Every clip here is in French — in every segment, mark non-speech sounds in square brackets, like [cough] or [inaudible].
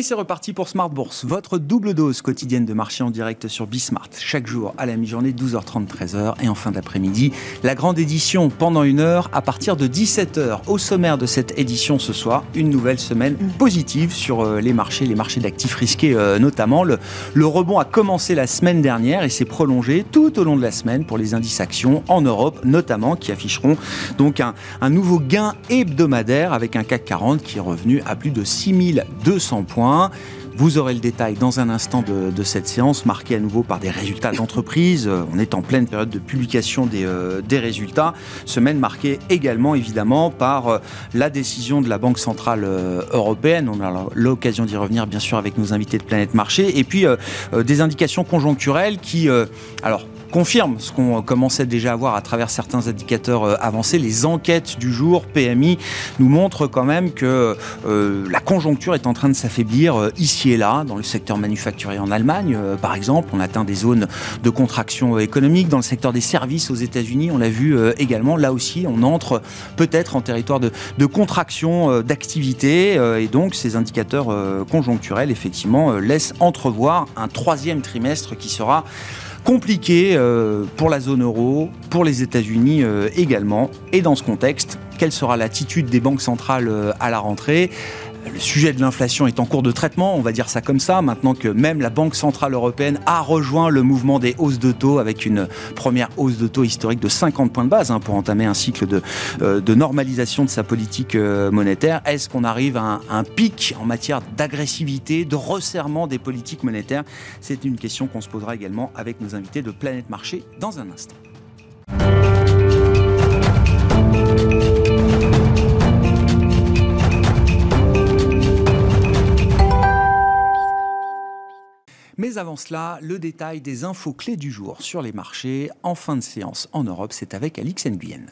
Et c'est reparti pour Smart Bourse, votre double dose quotidienne de marché en direct sur Bismart. Chaque jour à la mi-journée, 12h30, 13h. Et en fin d'après-midi, la grande édition pendant une heure à partir de 17h. Au sommaire de cette édition ce soir, une nouvelle semaine positive sur euh, les marchés, les marchés d'actifs risqués euh, notamment. Le, le rebond a commencé la semaine dernière et s'est prolongé tout au long de la semaine pour les indices actions en Europe notamment qui afficheront donc un, un nouveau gain hebdomadaire avec un CAC 40 qui est revenu à plus de 6200 points. Vous aurez le détail dans un instant de, cette séance, marquée à nouveau par des résultats d'entreprise. Euh, on est en pleine période de publication des, euh, résultats. Semaine marquée également, évidemment, par euh, la décision de la Banque Centrale Européenne. On a l'occasion d'y revenir, bien sûr, avec nos invités de Planète Marché. Et puis, des indications conjoncturelles qui, alors, confirme ce qu'on commençait déjà à voir à travers certains indicateurs euh, avancés. Les enquêtes du jour PMI nous montrent quand même que euh, la conjoncture est en train de s'affaiblir euh, ici et là, dans le secteur manufacturier en Allemagne, par exemple. On atteint des zones de contraction économique. Dans le secteur des services aux États-Unis, on l'a vu également. Là aussi, on entre peut-être en territoire de, de contraction d'activité. et donc, ces indicateurs conjoncturels, effectivement, laissent entrevoir un troisième trimestre qui sera compliqué euh, pour la zone euro, pour les États-Unis euh, également. Et dans ce contexte, quelle sera l'attitude des banques centrales euh, à la rentrée? Le sujet de l'inflation est en cours de traitement, on va dire ça comme ça, maintenant que même la Banque Centrale Européenne a rejoint le mouvement des hausses de taux avec une première hausse de taux historique de 50 points de base hein, pour entamer un cycle de, euh, normalisation de sa politique euh, monétaire. Est-ce qu'on arrive à un, pic en matière d'agressivité, de resserrement des politiques monétaires? C'est une question qu'on se posera également avec nos invités de Planète Marché dans un instant. Mais avant cela, le détail des infos clés du jour sur les marchés en fin de séance en Europe, c'est avec Alix Nguyen.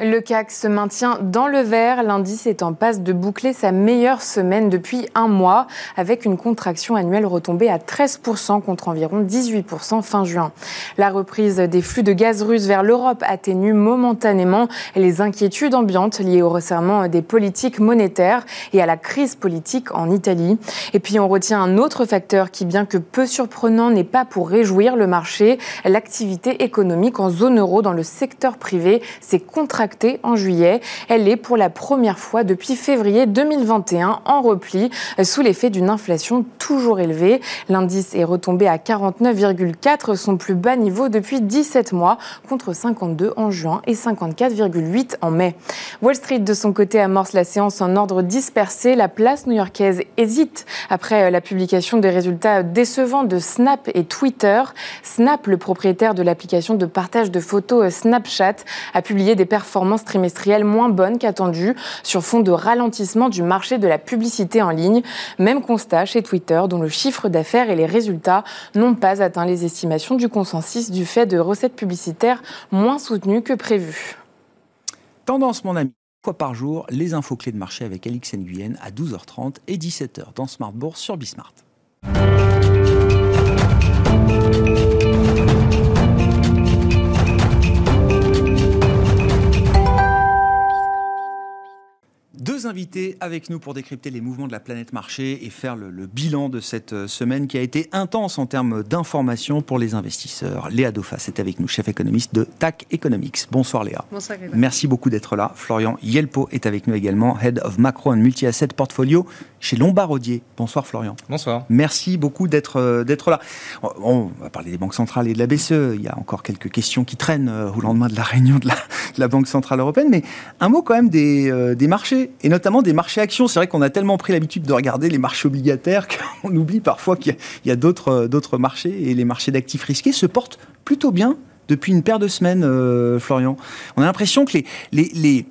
Le CAC se maintient dans le vert. L'indice est en passe de boucler sa meilleure semaine depuis un mois, avec une contraction annuelle retombée à 13% contre environ 18% fin juin. La reprise des flux de gaz russe vers l'Europe atténue momentanément les inquiétudes ambiantes liées au resserrement des politiques monétaires et à la crise politique en Italie. Et puis on retient un autre facteur qui, bien que peu surprenant, n'est pas pour réjouir le marché. L'activité économique en zone euro dans le secteur privé s'est contractée en juillet. Elle est pour la première fois depuis février 2021 en repli sous l'effet d'une inflation toujours élevée. L'indice est retombé à 49,4, son plus bas niveau depuis 17 mois, contre 52 en juin et 54,8 en mai. Wall Street, de son côté, amorce la séance en ordre dispersé. La place new-yorkaise hésite après la publication des résultats décevants de Snap et Twitter. Snap, le propriétaire de l'application de partage de photos Snapchat, a publié des performances performance trimestrielle moins bonne qu'attendue sur fond de ralentissement du marché de la publicité en ligne. Même constat chez Twitter, dont le chiffre d'affaires et les résultats n'ont pas atteint les estimations du consensus du fait de recettes publicitaires moins soutenues que prévues. Tendance, mon ami fois par jour, les infos clés de marché avec Alix Nguyen à 12h30 et 17h dans Smart Bourse sur Bismart. Invités avec nous pour décrypter les mouvements de la planète marché et faire le, bilan de cette euh, semaine qui a été intense en termes d'information pour les investisseurs. Léa Dauphas est avec nous, chef économiste de TAC Economics. Bonsoir Léa. Bonsoir Merci beaucoup d'être là. Florian Yelpo est avec nous également, Head of Macro and Multi-Asset Portfolio chez Lombardier. Bonsoir Florian. Bonsoir. Merci beaucoup d'être euh, d'être là. On va parler des banques centrales et de la BCE. Il y a encore quelques questions qui traînent euh, au lendemain de la réunion de la, de la Banque Centrale Européenne. Mais un mot quand même des, des marchés et notamment des marchés actions. C'est vrai qu'on a tellement pris l'habitude de regarder les marchés obligataires [laughs] qu'on oublie parfois qu'il y a, euh, d'autres marchés et les marchés d'actifs risqués se portent plutôt bien depuis une paire de semaines, euh, Florian. On a l'impression que les,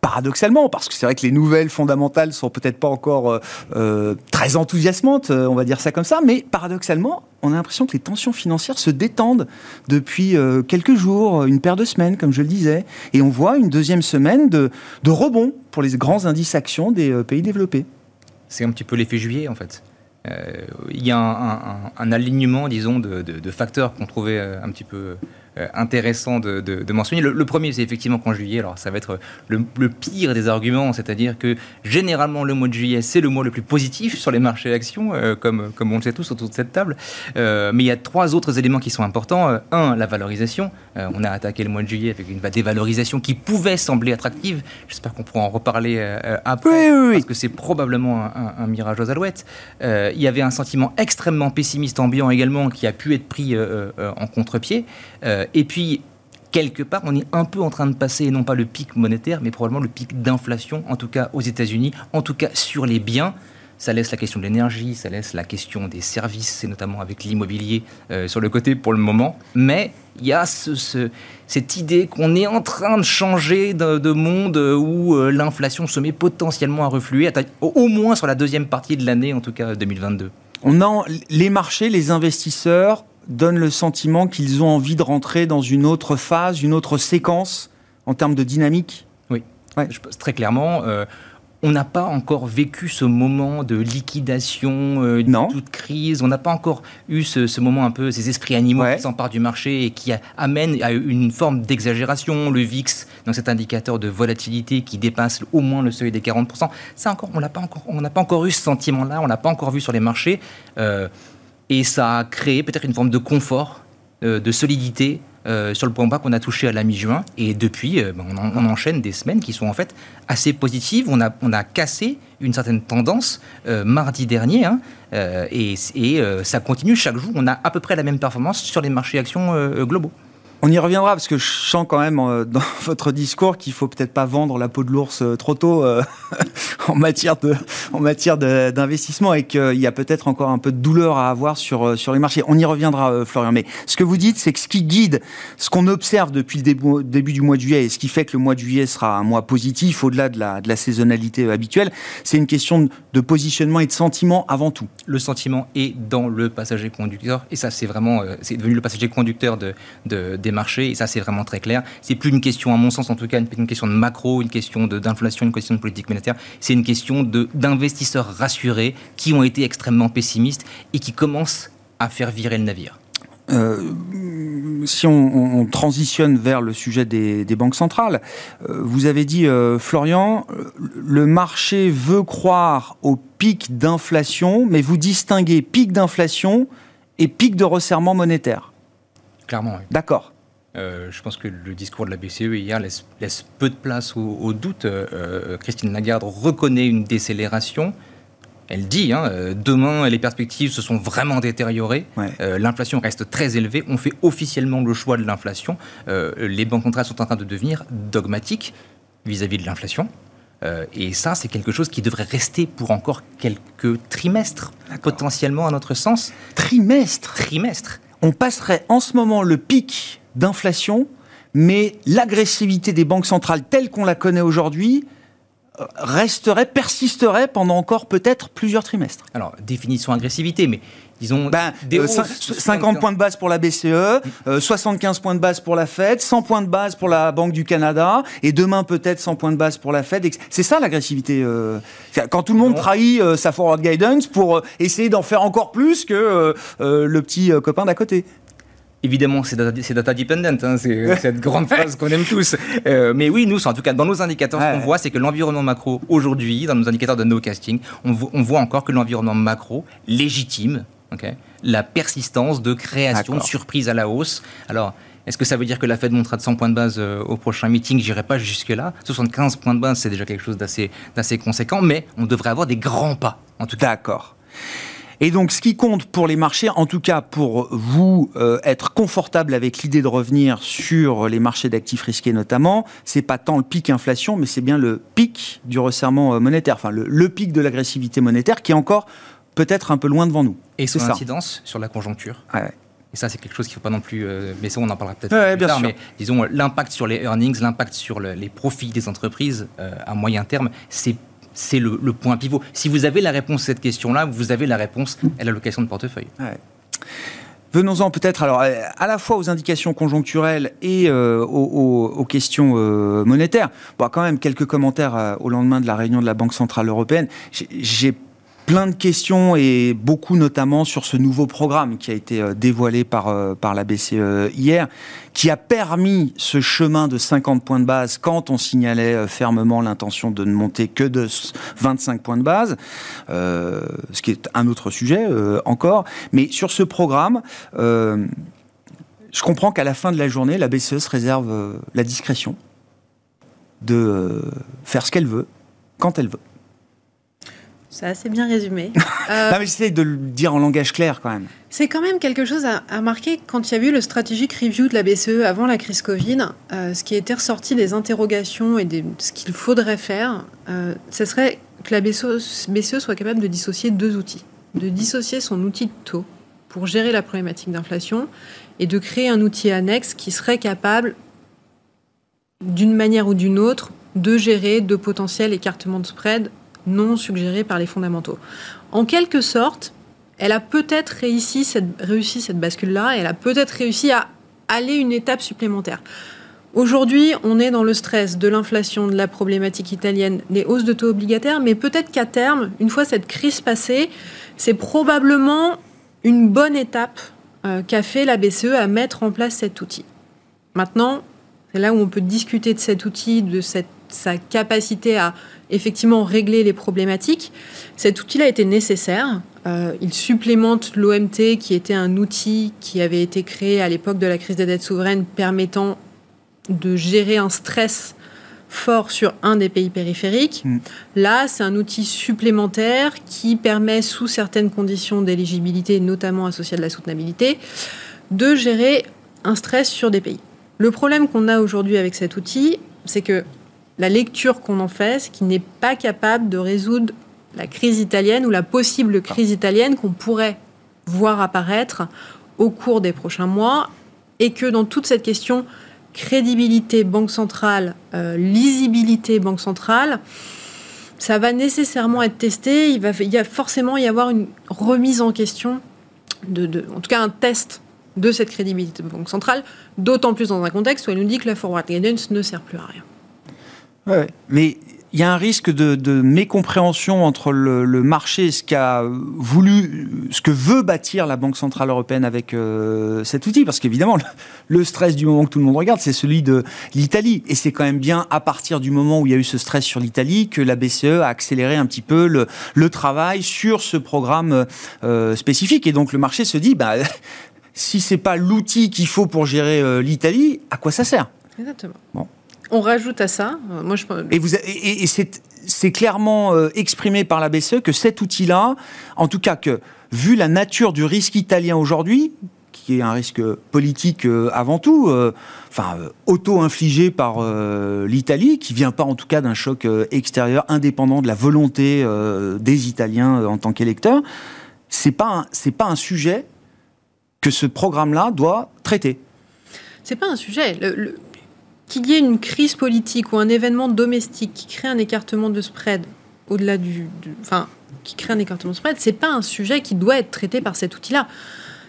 paradoxalement, parce que c'est vrai que les nouvelles fondamentales sont peut-être pas encore euh, très enthousiasmantes, on va dire ça comme ça, mais paradoxalement, on a l'impression que les tensions financières se détendent depuis euh, quelques jours, une paire de semaines, comme je le disais. Et on voit une deuxième semaine de, rebond pour les grands indices actions des euh, pays développés. C'est un petit peu l'effet juillet, en fait. Euh, il y a un, alignement, disons, de, facteurs qu'on trouvait un petit peu intéressants de, mentionner. Le, premier, c'est effectivement qu'en juillet, alors ça va être le, pire des arguments, c'est-à-dire que généralement le mois de juillet, c'est le mois le plus positif sur les marchés actions, comme, comme on le sait tous autour de cette table. mais il y a trois autres éléments qui sont importants. un, la valorisation. on a attaqué le mois de juillet avec une dévalorisation qui pouvait sembler attractive. J'espère qu'on pourra en reparler après, parce que c'est probablement un, mirage aux alouettes. il y avait un sentiment extrêmement pessimiste ambiant également qui a pu être pris euh, euh, en contre-pied. Euh, et puis, quelque part, on est un peu en train de passer, non pas le pic monétaire, mais probablement le pic d'inflation, en tout cas aux États-Unis, en tout cas sur les biens. Ça laisse la question de l'énergie, ça laisse la question des services, et notamment avec l'immobilier sur le côté pour le moment. Mais il y a ce, cette idée qu'on est en train de changer de, monde où l'inflation se met potentiellement à refluer, au moins sur la deuxième partie de l'année, en tout cas 2022 on a, les marchés, les investisseurs donnent le sentiment qu'ils ont envie de rentrer dans une autre phase, une autre séquence en termes de dynamique Oui, très clairement. Euh, on n'a pas encore vécu ce moment de liquidation, euh, de toute crise. On n'a pas encore eu ce, moment un peu, ces esprits animaux qui s'emparent du marché et qui amènent à une forme d'exagération. Le VIX, donc cet indicateur de volatilité qui dépasse au moins le seuil des 40%. Ça encore, on n'a pas encore, on pas encore eu ce sentiment-là. On l'a pas encore vu sur les marchés. Euh, et ça a créé peut-être une forme de confort, euh, de solidité euh, sur le point bas qu'on a touché à la mi-juin. Et depuis, euh, ben, on, enchaîne des semaines qui sont en fait assez positives. On a, cassé une certaine tendance mardi dernier. Hein, et, et ça continue chaque jour. On a à peu près la même performance sur les marchés actions globaux. On y reviendra parce que je sens quand même euh, dans [laughs] votre discours qu'il faut peut-être pas vendre la peau de l'ours euh, trop tôt euh, [laughs] en matière de en matière d'investissement et qu'il y a peut-être encore un peu de douleur à avoir sur sur les marchés. On y reviendra, Florian. Mais ce que vous dites, c'est que ce qui guide, ce qu'on observe depuis le début, du mois de juillet et ce qui fait que le mois de juillet sera un mois positif au-delà de la, de saisonnalité habituelle, c'est une question de positionnement et de sentiment avant tout. Le sentiment est dans le passager conducteur et ça c'est vraiment c'est devenu le passager conducteur de, de des marchés, et ça c'est vraiment très clair. C'est plus une question, à mon sens en tout cas, une, question de macro, une question d'inflation, une question de politique monétaire, c'est une question d'investisseurs rassurés qui ont été extrêmement pessimistes et qui commencent à faire virer le navire. Euh, si on, transitionne vers le sujet des, banques centrales, euh, vous avez dit, euh, Florian, le marché veut croire au pic d'inflation, mais vous distinguez pic d'inflation et pic de resserrement monétaire. Clairement, oui. D'accord. Euh, je pense que le discours de la BCE hier laisse, peu de place au, doute. Euh, euh, Christine Lagarde reconnaît une décélération. Elle dit, hein, demain, les perspectives se sont vraiment détériorées. L'inflation reste très élevée. On fait officiellement le choix de l'inflation. les banques centrales sont en train de devenir dogmatiques vis-à-vis -vis de l'inflation. et ça, c'est quelque chose qui devrait rester pour encore quelques trimestres, potentiellement à notre sens. Trimestre Trimestre. On passerait en ce moment le pic d'inflation, mais l'agressivité des banques centrales telle qu'on la connaît aujourd'hui euh, resterait, persisterait pendant encore peut-être plusieurs trimestres. Alors, définition agressivité, mais disons... Ben, 50 euh, points de base pour la BCE, 75 euh, points de base pour la Fed, 100 points de base pour la Banque du Canada, et demain peut-être 100 points de base pour la Fed. C'est ça l'agressivité. quand tout le monde trahit sa forward guidance pour essayer d'en faire encore plus que le petit copain d'à côté. Évidemment, c'est data, dependent, hein, c'est [laughs] cette grande phrase qu'on aime tous. Euh, mais oui, nous, en tout cas, dans nos indicateurs, ce qu'on voit, c'est que l'environnement macro, aujourd'hui, dans nos indicateurs de no casting, on, on voit encore que l'environnement macro légitime la persistance de création de surprises à la hausse. Alors, est-ce que ça veut dire que la Fed montera de 100 points de base euh, au prochain meeting? J'irai pas jusque-là. 75 points de base, c'est déjà quelque chose d'assez conséquent, mais on devrait avoir des grands pas, en tout cas. D'accord. Et donc, ce qui compte pour les marchés, en tout cas pour vous euh, être confortable avec l'idée de revenir sur les marchés d'actifs risqués notamment, c'est pas tant le pic inflation, mais c'est bien le pic du resserrement euh, monétaire, enfin le, pic de l'agressivité monétaire qui est encore peut-être un peu loin devant nous. Et son incidence sur la conjoncture. Et ça, c'est quelque chose qu'il ne faut pas non plus. Euh, mais ça, on en parlera peut-être plus tard. Mais disons, l'impact sur les earnings, l'impact sur les profits des entreprises à moyen terme, c'est c'est le, point pivot. Si vous avez la réponse à cette question-là, vous avez la réponse à l'allocation de portefeuille. Venons-en peut-être alors à la fois aux indications conjoncturelles et euh, aux, questions euh, monétaires. Bon, quand même quelques commentaires euh, au lendemain de la réunion de la Banque centrale européenne. J'ai plein de questions et beaucoup notamment sur ce nouveau programme qui a été euh, dévoilé par, euh, par la BCE hier, qui a permis ce chemin de 50 points de base quand on signalait euh, fermement l'intention de ne monter que de 25 points de base, ce qui est un autre sujet encore. Mais sur ce programme, je comprends qu'à la fin de la journée, la BCE se réserve la discrétion de faire ce qu'elle veut, quand elle veut. C'est assez bien résumé. Euh, [laughs] non, mais j'essaie de le dire en langage clair quand même. C'est quand même quelque chose à, à, marquer quand il y a eu le strategic review de la BCE avant la crise Covid. Euh, ce qui était ressorti des interrogations et de ce qu'il faudrait faire, euh, ce serait que la BCE, BCE soit capable de dissocier deux outils. De dissocier son outil de taux pour gérer la problématique d'inflation et de créer un outil annexe qui serait capable, d'une manière ou d'une autre, de gérer de potentiels écartements de spread non suggérés par les fondamentaux. En quelque sorte, elle a peut-être réussi cette, cette bascule-là, elle a peut-être réussi à aller une étape supplémentaire. Aujourd'hui, on est dans le stress de l'inflation, de la problématique italienne, des hausses de taux obligataires, mais peut-être qu'à terme, une fois cette crise passée, c'est probablement une bonne étape euh, qu'a fait la BCE à mettre en place cet outil. Maintenant, c'est là où on peut discuter de cet outil, de cette, sa capacité à effectivement régler les problématiques. Cet outil-là été nécessaire. Euh, il supplémente l'OMT, qui était un outil qui avait été créé à l'époque de la crise des dettes souveraines, permettant de gérer un stress fort sur un des pays périphériques. Mm. Là, c'est un outil supplémentaire qui permet, sous certaines conditions d'éligibilité, notamment associées à de la soutenabilité, de gérer un stress sur des pays. Le problème qu'on a aujourd'hui avec cet outil, c'est que la lecture qu'on en fait, c'est qu'il n'est pas capable de résoudre la crise italienne ou la possible crise italienne qu'on pourrait voir apparaître au cours des prochains mois, et que dans toute cette question crédibilité banque centrale, euh, lisibilité banque centrale, ça va nécessairement être testé. Il va y a forcément y avoir une remise en question, de, en tout cas un test de cette crédibilité banque centrale, d'autant plus dans un contexte où elle nous dit que la forward guidance ne sert plus à rien. Ouais, mais il y a un risque de, mécompréhension entre le, marché ce qu'a voulu, ce que veut bâtir la Banque centrale européenne avec euh, cet outil, parce qu'évidemment le, stress du moment que tout le monde regarde, c'est celui de l'Italie, et c'est quand même bien à partir du moment où il y a eu ce stress sur l'Italie que la BCE a accéléré un petit peu le, travail sur ce programme euh, spécifique, et donc le marché se dit, bah [laughs] si c'est pas l'outil qu'il faut pour gérer euh, l'Italie, à quoi ça sert? Exactement. Bon. On rajoute à ça, euh, moi je... Et, vous, et, c'est clairement euh, exprimé par la BCE que cet outil-là, en tout cas que, vu la nature du risque italien aujourd'hui, qui est un risque politique euh, avant tout, enfin auto-infligé par l'Italie, qui vient pas en tout cas d'un choc extérieur indépendant de la volonté des Italiens en tant qu'électeurs, c'est pas c'est pas un sujet que ce programme-là doit traiter. C'est pas un sujet. le qu'il y ait une crise politique ou un événement domestique qui crée un écartement de spread au-delà du, enfin, qui crée un écartement de spread, c'est pas un sujet qui doit être traité par cet outil-là.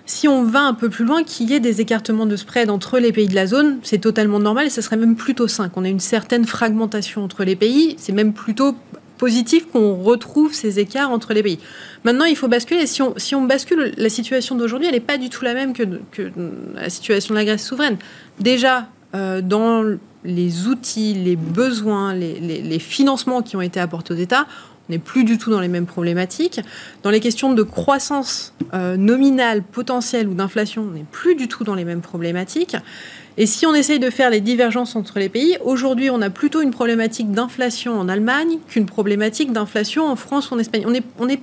Si on va un peu plus loin, qu'il y ait des écartements de spread entre les pays de la zone, c'est totalement normal et ce serait même plutôt sain qu'on ait une certaine fragmentation entre les pays. C'est même plutôt positif qu'on retrouve ces écarts entre les pays. Maintenant, il faut basculer. Si on, si on bascule, la situation d'aujourd'hui, elle n'est pas du tout la même que, la situation de la Grèce souveraine. Déjà, dans les outils, les besoins, les, financements qui ont été apportés aux États, on n'est plus du tout dans les mêmes problématiques. Dans les questions de croissance euh, nominale, potentielle ou d'inflation, on n'est plus du tout dans les mêmes problématiques. Et si on essaye de faire les divergences entre les pays, aujourd'hui, on a plutôt une problématique d'inflation en Allemagne qu'une problématique d'inflation en France ou en Espagne. On est, on est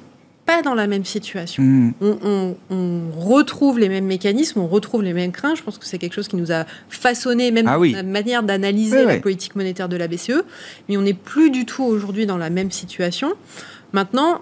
pas dans la même situation. Hmm. On, retrouve les mêmes mécanismes, on retrouve les mêmes craintes. Je pense que c'est quelque chose qui nous a façonné, même ah la manière d'analyser la politique monétaire de la BCE. Mais on n'est plus du tout aujourd'hui dans la même situation. Maintenant,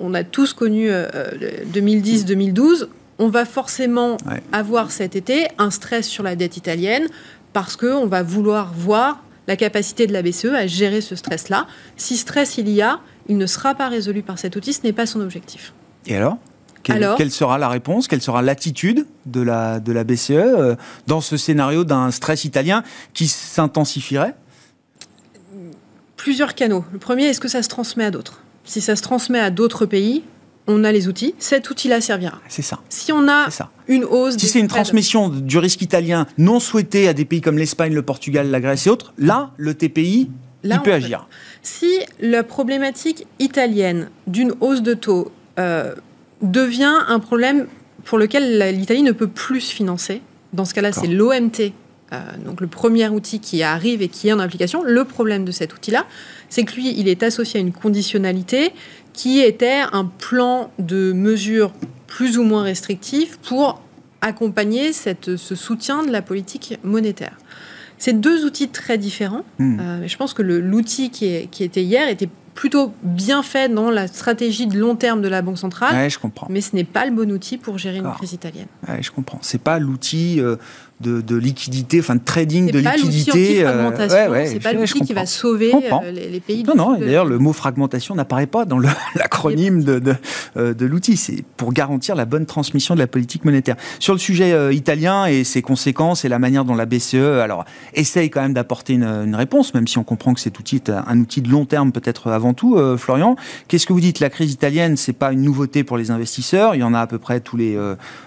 on a tous connu 2010-2012. Euh, on va forcément avoir cet été un stress sur la dette italienne parce qu'on va vouloir voir la capacité de la BCE à gérer ce stress-là. Si stress il y a, il ne sera pas résolu par cet outil, ce n'est pas son objectif. Et alors? Quelle, sera la réponse? Quelle sera l'attitude de la, de la BCE euh, dans ce scénario d'un stress italien qui s'intensifierait? Plusieurs canaux. Le premier, est-ce que ça se transmet à d'autres? Si ça se transmet à d'autres pays, on a les outils, cet outil-là servira. C'est ça. Si on a ça. une hausse... Si c'est une transmission du risque italien non souhaité à des pays comme l'Espagne, le Portugal, la Grèce et autres, là, le TPI, il peut agir. Si la problématique italienne d'une hausse de taux euh, devient un problème pour lequel l'Italie ne peut plus se financer, dans ce cas-là, c'est l'OMT euh, donc le premier outil qui arrive et qui est en application. Le problème de cet outil-là, c'est que lui, il est associé à une conditionnalité qui était un plan de mesures plus ou moins restrictives pour accompagner cette, ce soutien de la politique monétaire. C'est deux outils très différents. Hmm. Euh, je pense que l'outil qui, qui, était hier était plutôt bien fait dans la stratégie de long terme de la Banque centrale. je comprends. Mais ce n'est pas le bon outil pour gérer une crise italienne. Ouais, je comprends. C'est pas l'outil euh, de, liquidité, enfin de trading de liquidité. Euh, c'est pas l'outil qui va sauver euh, les, pays. Non, non. D'ailleurs, le mot fragmentation n'apparaît pas dans [laughs] l'acronyme de, de, euh, de l'outil. C'est pour garantir la bonne transmission de la politique monétaire. Sur le sujet italien et ses conséquences et la manière dont la BCE, alors, essaye quand même d'apporter une, une, réponse, même si on comprend que cet outil est un outil de long terme peut-être avant tout. Florian, qu'est-ce que vous dites? La crise italienne, c'est pas une nouveauté pour les investisseurs. Il y en a à peu près tous les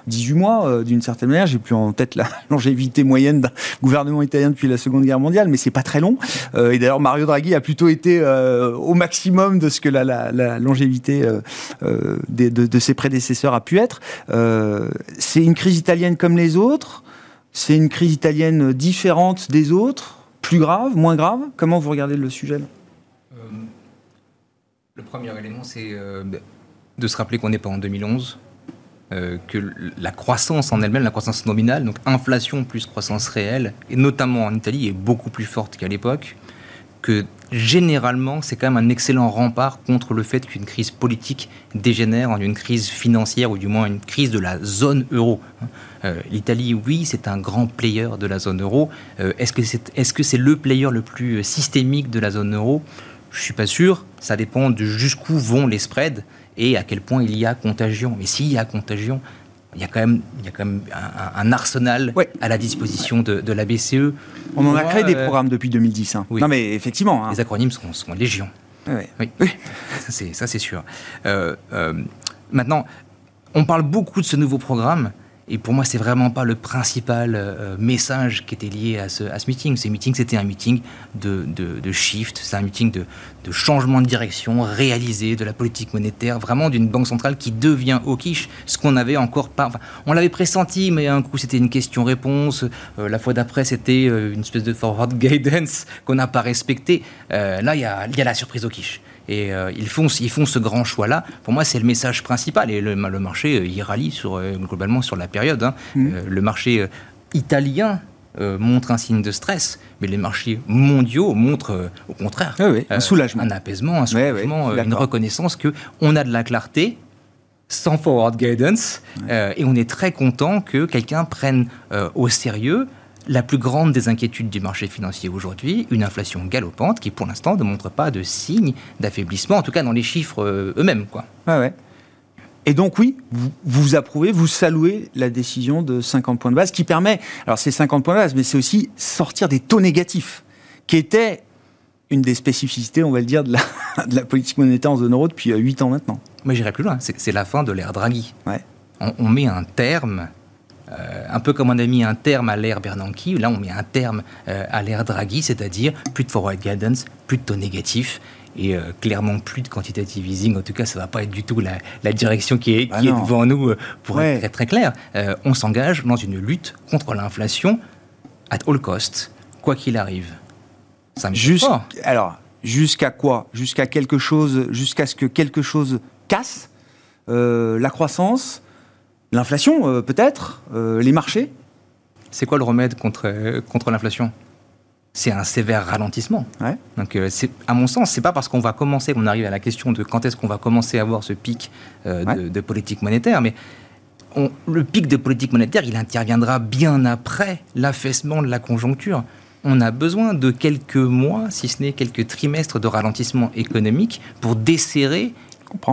18 mois, d'une certaine manière. J'ai plus en tête la [laughs] longévité moyenne d'un gouvernement italien depuis la Seconde Guerre mondiale, mais c'est pas très long. Euh, et d'ailleurs, Mario Draghi a plutôt été euh, au maximum de ce que la, longévité euh, de, de, ses prédécesseurs a pu être. c'est une crise italienne comme les autres. C'est une crise italienne différente des autres, plus grave, moins grave. Comment vous regardez le sujet Le premier élément, c'est de se rappeler qu'on n'est pas en 2011 euh, que la croissance en elle-même, la croissance nominale, donc inflation plus croissance réelle, et notamment en Italie, est beaucoup plus forte qu'à l'époque, que généralement, c'est quand même un excellent rempart contre le fait qu'une crise politique dégénère en une crise financière, ou du moins une crise de la zone euro. Euh, L'Italie, oui, c'est un grand player de la zone euro. Euh, est-ce que c'est est -ce c'est le player le plus systémique de la zone euro? Je suis pas sûr. Ça dépend de jusqu'où vont les spreads et à quel point il y a contagion. Mais s'il y a contagion, il y a quand même, il y a quand même un, arsenal à la disposition de, la BCE. On en a créé des euh, programmes depuis 2010. Hein. Non, mais effectivement. Hein. Les acronymes sont, sont légion. Oui, [laughs] ça c'est sûr. Euh, euh, maintenant, on parle beaucoup de ce nouveau programme. Et pour moi, c'est vraiment pas le principal euh, message qui était lié à ce, à ce meeting. Ce meeting, c'était un meeting de, de, shift, c'est un meeting de, de, changement de direction réalisé de la politique monétaire, vraiment d'une banque centrale qui devient au quiche, ce qu'on avait encore pas. on l'avait pressenti, mais un coup, c'était une question-réponse. Euh, la fois d'après, c'était euh, une espèce de forward [laughs] guidance qu'on n'a pas respecté. là, il y a, y a la surprise au quiche. Et euh, ils, font, ils font ce grand choix-là. Pour moi, c'est le message principal. Et le, le marché, euh, il rallie sur, euh, globalement sur la période. Hein. Mmh. le marché italien montre un signe de stress, mais les marchés mondiaux montrent au contraire un soulagement, un apaisement, un soulagement, une reconnaissance que on a de la clarté sans forward guidance, et on est très content que quelqu'un prenne au sérieux la plus grande des inquiétudes du marché financier aujourd'hui, une inflation galopante qui pour l'instant ne montre pas de signe d'affaiblissement, en tout cas dans les chiffres euh, eux-mêmes. Quoi. ouais. Et donc oui, vous, vous, approuvez, vous saluez la décision de 50 points de base qui permet, alors c'est 50 points de base, mais c'est aussi sortir des taux négatifs, qui était une des spécificités, on va le dire, de la, [laughs] de la politique monétaire en zone euro depuis 8 euh, ans maintenant. Mais j'irai plus loin, c'est la fin de l'ère Draghi. Ouais. on, met un terme euh, un peu comme on a mis un terme à l'ère Bernanke, là on met un terme euh, à l'ère Draghi, c'est-à-dire plus de forward guidance, plus de taux négatifs et euh, clairement plus de quantitative easing. En tout cas, ça ne va pas être du tout la, direction qui est, bah devant nous pour être très, très clair. on s'engage dans une lutte contre l'inflation at all cost, quoi qu'il arrive. Ça alors, jusqu'à quoi? Jusqu'à quelque chose, jusqu'à ce que quelque chose casse la croissance, L'inflation, euh, peut-être euh, Les marchés? C'est quoi le remède contre, contre l'inflation? C'est un sévère ralentissement. Donc, euh, à mon sens, c'est pas parce qu'on va commencer, qu'on arrive à la question de quand est-ce qu'on va commencer à avoir ce pic de, politique monétaire, mais le pic de politique monétaire, il interviendra bien après l'affaissement de la conjoncture. On a besoin de quelques mois, si ce n'est quelques trimestres de ralentissement économique pour desserrer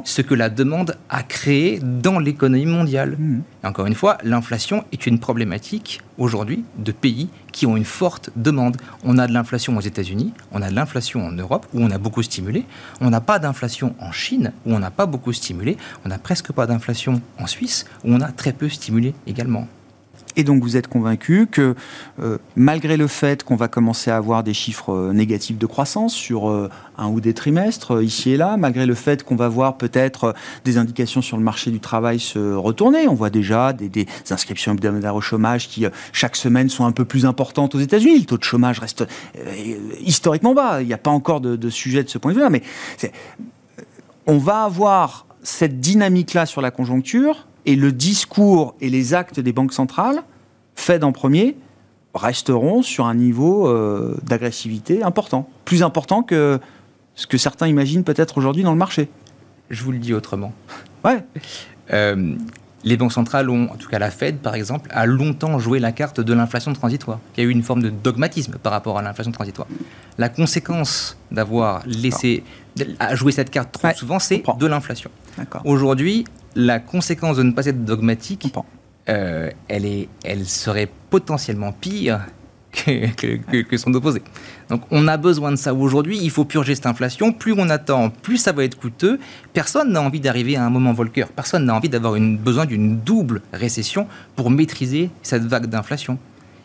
ce que la demande a créé dans l'économie mondiale. Mmh. Et encore une fois, l'inflation est une problématique aujourd'hui de pays qui ont une forte demande. On a de l'inflation aux États-Unis, on a de l'inflation en Europe où on a beaucoup stimulé, on n'a pas d'inflation en Chine où on n'a pas beaucoup stimulé, on n'a presque pas d'inflation en Suisse où on a très peu stimulé également. Et donc vous êtes convaincu que euh, malgré le fait qu'on va commencer à avoir des chiffres euh, négatifs de croissance sur euh, un ou des trimestres ici et là, malgré le fait qu'on va voir peut-être des indications sur le marché du travail se retourner, on voit déjà des, inscriptions hebdomadaires au chômage qui chaque semaine sont un peu plus importantes aux États-Unis. Le taux de chômage reste historiquement bas. Il n'y a pas encore de, de, sujet de ce point de vue-là, mais on va avoir cette dynamique-là sur la conjoncture et le discours et les actes des banques centrales, Fed en premier, resteront sur un niveau euh, d'agressivité important, plus important que ce que certains imaginent peut-être aujourd'hui dans le marché. Je vous le dis autrement. Ouais. [laughs] Euh, les banques centrales ont, en tout cas la Fed par exemple, a longtemps joué la carte de l'inflation transitoire. Il y a eu une forme de dogmatisme par rapport à l'inflation transitoire. La conséquence d'avoir laissé à jouer cette carte trop souvent, c'est de l'inflation. Aujourd'hui, la conséquence de ne pas être dogmatique, euh, elle, est, elle serait potentiellement pire que, son opposé. Donc on a besoin de ça aujourd'hui, il faut purger cette inflation. Plus on attend, plus ça va être coûteux. Personne n'a envie d'arriver à un moment Volcker. Personne n'a envie d'avoir besoin d'une double récession pour maîtriser cette vague d'inflation.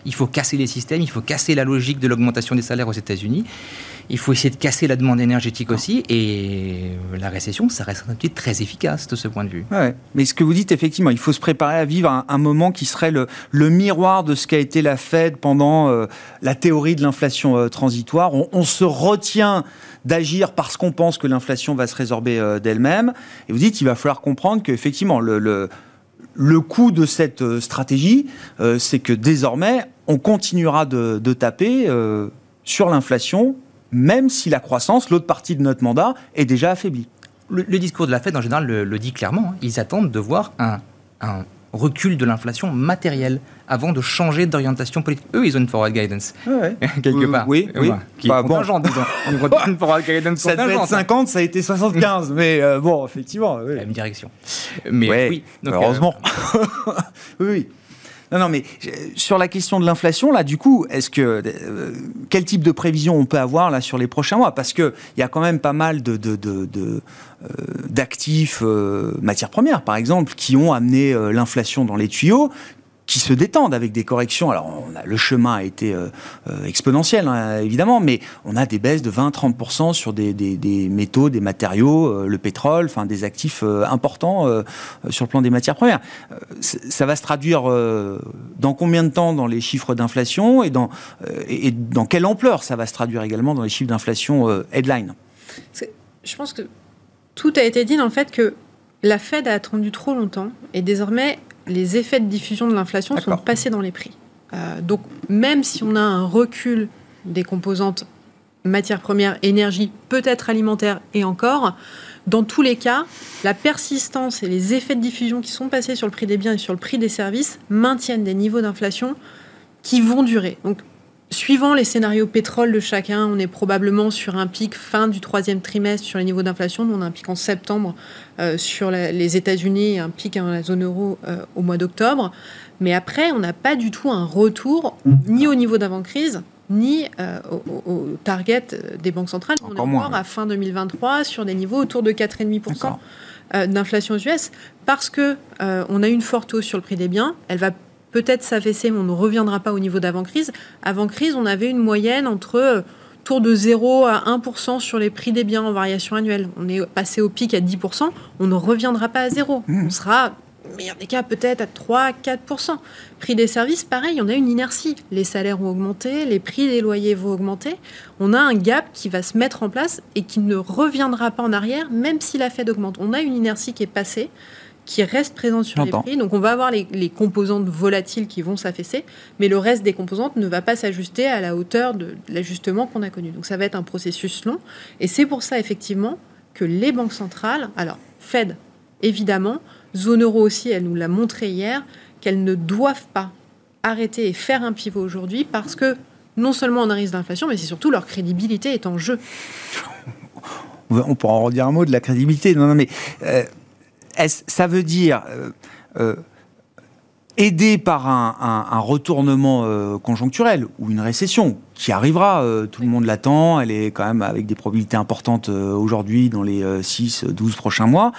Il faut casser les systèmes, il faut casser la logique de l'augmentation des salaires aux États-Unis. Il faut essayer de casser la demande énergétique aussi. Et la récession, ça reste un petit très efficace de ce point de vue. Ouais, mais ce que vous dites, effectivement, il faut se préparer à vivre un, moment qui serait le, miroir de ce qu'a été la Fed pendant euh, la théorie de l'inflation euh, transitoire. On, se retient d'agir parce qu'on pense que l'inflation va se résorber euh, d'elle-même. Et vous dites, il va falloir comprendre qu'effectivement, le, le le coût de cette stratégie, c'est que désormais, on continuera de, taper sur l'inflation même si la croissance, l'autre partie de notre mandat, est déjà affaiblie. Le, discours de la Fed, en général, le, dit clairement. Hein. Ils attendent de voir un, recul de l'inflation matérielle avant de changer d'orientation politique. Eux, ils ont une forward guidance, [laughs] quelque part. Oui, oui. qui bah, bon. disons. [laughs] une forward guidance Ça devait être 50, ça a été 75, [laughs] mais euh, bon, effectivement. Oui. La même direction. Mais oui. heureusement. oui, oui. Non, mais euh, sur la question de l'inflation, là, du coup, est-ce que euh, quel type de prévision on peut avoir sur les prochains mois? Parce que il y a quand même pas mal euh, d'actifs matières premières, par exemple, qui ont amené l'inflation dans les tuyaux, qui se détendent avec des corrections. Alors, le chemin a été euh, euh, exponentiel, hein, évidemment, mais on a des baisses de 20-30% sur des, des, métaux, des matériaux, euh, le pétrole, enfin des actifs importants sur le plan des matières premières. ça va se traduire dans combien de temps dans les chiffres d'inflation et dans, et, dans quelle ampleur ça va se traduire également dans les chiffres d'inflation headline? Je pense que tout a été dit dans le fait que la Fed a attendu trop longtemps et désormais les effets de diffusion de l'inflation sont passés dans les prix. Euh, donc même si on a un recul des composantes matières premières, énergie, peut-être alimentaire et encore, dans tous les cas, la persistance et les effets de diffusion qui sont passés sur le prix des biens et sur le prix des services maintiennent des niveaux d'inflation qui vont durer. Donc Suivant les scénarios pétrole de chacun, on est probablement sur un pic fin du troisième trimestre sur les niveaux d'inflation. On a un pic en septembre euh, sur les États-Unis et un pic dans la zone euro euh, au mois d'octobre. Mais après, on n'a pas du tout un retour ni au niveau d'avant-crise, ni euh, au, target des banques centrales. on est encore à fin 2023 sur des niveaux autour de 4,5% d'inflation US parce que on a une forte hausse sur le prix des biens. Elle va peut-être s'affaisser, mais on ne reviendra pas au niveau d'avant-crise. Avant-crise, on avait une moyenne entre euh, tour de 0 à 1% sur les prix des biens en variation annuelle. On est passé au pic à 10%, on ne reviendra pas à zéro. Mmh. On sera, meilleur des cas, peut-être à 3-4%. Prix des services, pareil, on a une inertie. Les salaires vont augmenter, les prix des loyers vont augmenter. On a un gap qui va se mettre en place et qui ne reviendra pas en arrière, même si la Fed augmente. On a une inertie qui est passée qui reste présente sur les prix. Donc on va avoir les, composantes volatiles qui vont s'affaisser, mais le reste des composantes ne va pas s'ajuster à la hauteur de l'ajustement qu'on a connu. Donc ça va être un processus long. Et c'est pour ça effectivement que les banques centrales, alors Fed évidemment, zone euro aussi, elle nous l'a montré hier, qu'elles ne doivent pas arrêter et faire un pivot aujourd'hui parce que non seulement on a un risque d'inflation, mais c'est surtout leur crédibilité est en jeu. [laughs] on pourra en redire un mot de la crédibilité. Non, non, mais ça veut dire aidé par un, retournement euh, conjoncturel ou une récession qui arrivera, euh, tout le monde l'attend, elle est quand même avec des probabilités importantes euh, aujourd'hui dans les 6-12 prochains mois,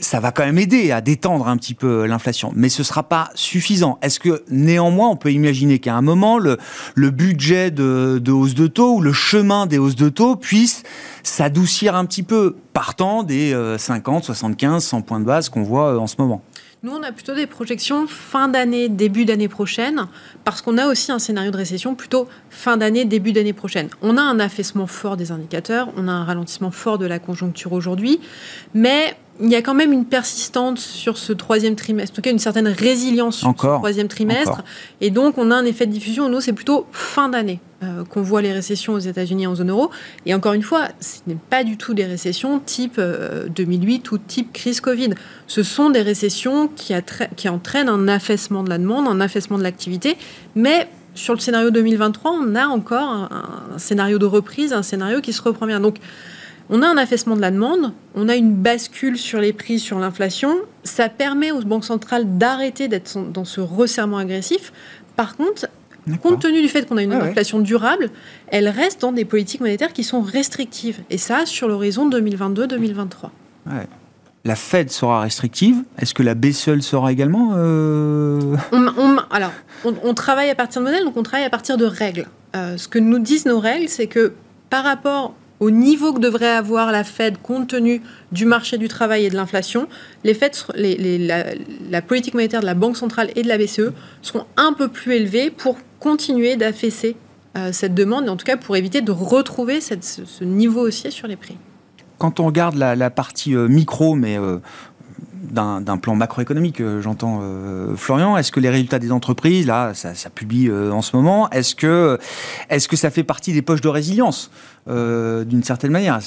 ça va quand même aider à détendre un petit peu l'inflation. Mais ce ne sera pas suffisant. Est-ce que néanmoins on peut imaginer qu'à un moment, le, budget de, de, hausse de taux ou le chemin des hausses de taux puisse s'adoucir un petit peu, partant des 50, 75, 100 points de base qu'on voit en ce moment? Nous, on a plutôt des projections fin d'année, début d'année prochaine, parce qu'on a aussi un scénario de récession plutôt fin d'année, début d'année prochaine. On a un affaissement fort des indicateurs, on a un ralentissement fort de la conjoncture aujourd'hui, mais il y a quand même une persistance sur ce troisième trimestre, en tout cas une certaine résilience sur ce troisième trimestre. Et donc, on a un effet de diffusion. Nous, c'est plutôt fin d'année euh, qu'on voit les récessions aux États-Unis en zone euro. Et encore une fois, ce n'est pas du tout des récessions type 2008 euh, ou type crise Covid. Ce sont des récessions qui, qui entraînent un affaissement de la demande, un affaissement de l'activité, mais sur le scénario 2023, on a encore un, un, scénario de reprise, un scénario qui se reprend bien. Donc, on a un affaissement de la demande, on a une bascule sur les prix, sur l'inflation. Ça permet aux banques centrales d'arrêter d'être dans ce resserrement agressif. Par contre, compte tenu du fait qu'on a une inflation durable, elle reste dans des politiques monétaires qui sont restrictives. Et ça, sur l'horizon 2022-2023. La Fed sera restrictive. Est-ce que la BCE sera également euh on, Alors, on, travaille à partir de modèles, donc on travaille à partir de règles. Euh, ce que nous disent nos règles, c'est que par rapport au niveau que devrait avoir la Fed compte tenu du marché du travail et de l'inflation, les les, la, politique monétaire de la Banque centrale et de la BCE seront un peu plus élevées pour continuer d'affaisser euh, cette demande, en tout cas pour éviter de retrouver ce, niveau haussier sur les prix. Quand on regarde la, partie euh, micro, mais euh, d'un plan macroéconomique, j'entends Florian. Est-ce que les résultats des entreprises, là, ça, publie en ce moment, est-ce que, est -ce que ça fait partie des poches de résilience euh, d'une certaine manière?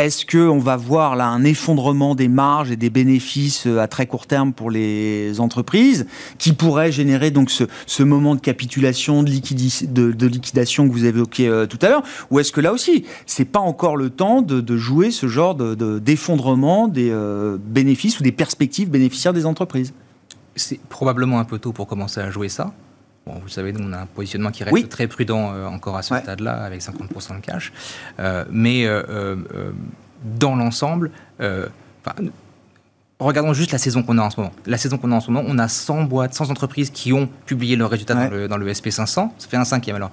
Euh, est-ce qu'on va voir là un effondrement des marges et des bénéfices euh, à très court terme pour les entreprises qui pourrait générer donc ce, moment de capitulation, de, liquidation que vous évoquiez tout à l'heure? Ou est-ce que là aussi, c'est pas encore le temps de, jouer ce genre d'effondrement des bénéfices ou des perspectives bénéficiaires des entreprises? C'est probablement un peu tôt pour commencer à jouer ça vous savez, nous, on a un positionnement qui reste très prudent euh, encore à ce stade-là, avec 50% de cash. Euh, mais euh, dans l'ensemble, regardons juste la saison qu'on a en ce moment. La saison qu'on a en ce moment, on a 100 boîtes, 100 entreprises qui ont publié leurs résultats dans, le, dans, le, SP500. Ça fait un cinquième. Alors,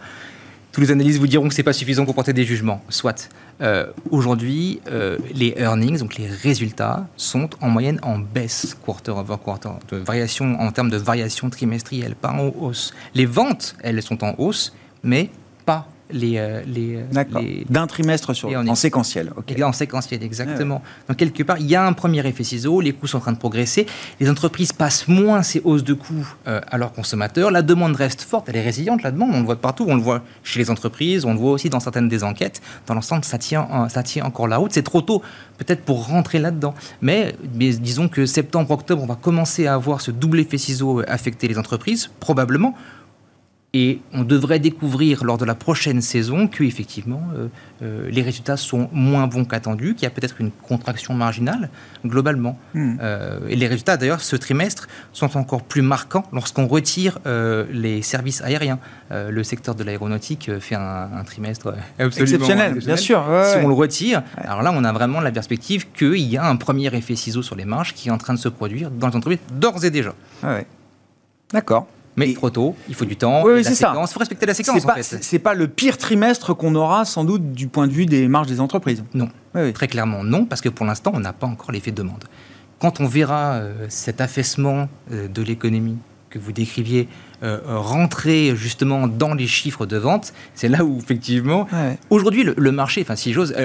tous les analystes vous diront que ce n'est pas suffisant pour porter des jugements. Soit. Euh, aujourd'hui, euh, les earnings, donc les résultats, sont en moyenne en baisse quarter over quarter, variation, en termes de variation trimestrielle, pas en hausse. Les ventes, elles sont en hausse, mais pas les, euh, les, d'un trimestre sur en séquentiel. En séquentiel, exactement. Donc quelque part, il y a un premier effet ciseau, les coûts sont en train de progresser, les entreprises passent moins ces hausses de coûts euh, à leurs consommateurs, la demande reste forte, elle est résiliente la demande, on le voit partout, on le voit chez les entreprises, on le voit aussi dans certaines des enquêtes. Dans l'ensemble, ça tient, ça tient encore la route. C'est trop tôt peut-être pour rentrer là-dedans, mais, mais disons que septembre-octobre, on va commencer à avoir ce double effet ciseau affecter les entreprises, probablement et on devrait découvrir lors de la prochaine saison que effectivement euh, euh, les résultats sont moins bons qu'attendus, qu'il y a peut-être une contraction marginale globalement. Hmm. Euh, et les résultats d'ailleurs ce trimestre sont encore plus marquants lorsqu'on retire les services aériens. le secteur de l'aéronautique fait un, trimestre exceptionnel, bien sûr. si on le retire, alors là on a vraiment la perspective qu'il y a un premier effet ciseau sur les marges qui est en train de se produire dans les entreprises d'ores et déjà. D'accord. Mais trop tôt, il faut du temps. Oui, c'est ça. Il faut respecter la séquence. C'est pas, pas le pire trimestre qu'on aura sans doute du point de vue des marges des entreprises. Non. Très clairement non, parce que pour l'instant, on n'a pas encore l'effet de demande. Quand on verra euh, cet affaissement euh, de l'économie que vous décriviez euh, rentrer justement dans les chiffres de vente, c'est là où effectivement, aujourd'hui, le, marché, enfin si j'ose,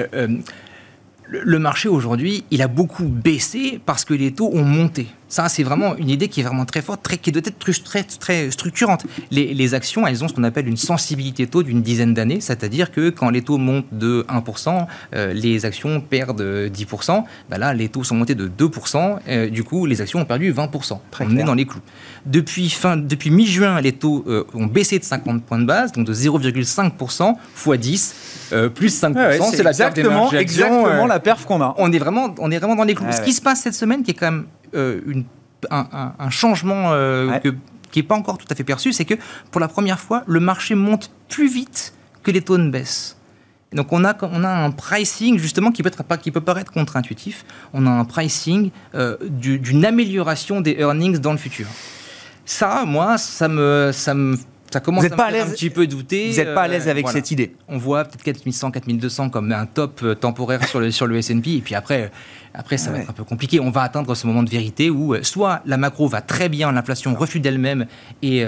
le marché aujourd'hui, il a beaucoup baissé parce que les taux ont monté. Ça, c'est vraiment une idée qui est vraiment très forte, très, qui doit être très, très, structurante. Les, actions, elles ont ce qu'on appelle une sensibilité taux d'une dizaine d'années, c'est-à-dire que quand les taux montent de 1%, euh, les actions perdent 10%. Ben là, les taux sont montés de 2%, euh, du coup, les actions ont perdu 20%. Très On est dans les clous. Depuis, fin, depuis mi-juin, les taux euh, ont baissé de 50 points de base, donc de 0,5% x 10, plus 5%. c'est exactement, exactement la perf qu'on a. On est, vraiment, on est vraiment dans les clous. ce qui se passe cette semaine, qui est quand même une, un, changement qui n'est pas encore tout à fait perçu, c'est que pour la première fois, le marché monte plus vite que les taux ne baissent. Donc on a, on a un pricing justement qui peut, être, qui peut paraître contre-intuitif. On a un pricing euh, d'une amélioration des earnings dans le futur. Ça, moi, ça me, ça me ça commence à, un petit peu douter. Vous n'êtes pas à l'aise euh, avec cette idée On voit peut-être 4100, 4200 comme un top euh, temporaire sur le, sur le S&P, et puis après, après ça va être un peu compliqué. On va atteindre ce moment de vérité où soit la macro va très bien, l'inflation reflue d'elle-même, et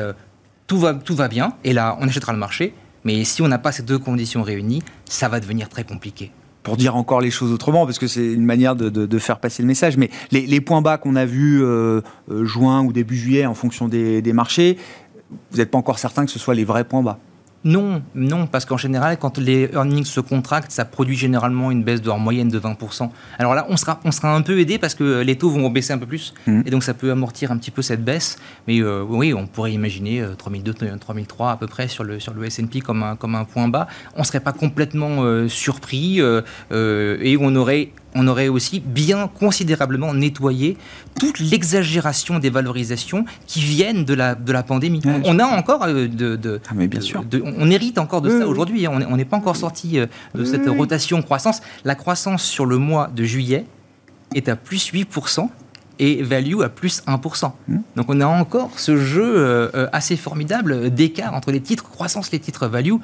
tout, va, tout va bien, et là, on achètera le marché, mais si on n'a pas ces deux conditions réunies, ça va devenir très compliqué pour dire encore les choses autrement, parce que c'est une manière de, faire passer le message, mais les, points bas qu'on a vus euh, euh, juin ou début juillet en fonction des marchés, vous n'êtes pas encore certain que ce soit les vrais points bas non, non, parce qu'en général, quand les earnings se contractent, ça produit généralement une baisse de, en moyenne de 20%. Alors là, on sera, on sera un peu aidé parce que les taux vont baisser un peu plus, mmh. et donc ça peut amortir un petit peu cette baisse. Mais euh, oui, on pourrait imaginer 3002, euh, 3003 à peu près sur le, sur le S&P comme un, comme un point bas. On ne serait pas complètement euh, surpris et on aurait on aurait aussi bien considérablement nettoyé toute l'exagération des valorisations qui viennent de la, de la pandémie. on, a encore euh, de, ah, mais bien sûr. on hérite encore de ça aujourd'hui. Hein. On n'est pas encore sorti euh, de cette rotation croissance. La croissance sur le mois de juillet est à plus 8% et value à plus 1%. Hmm. Donc on a encore ce jeu euh, assez formidable d'écart entre les titres croissance, les titres value.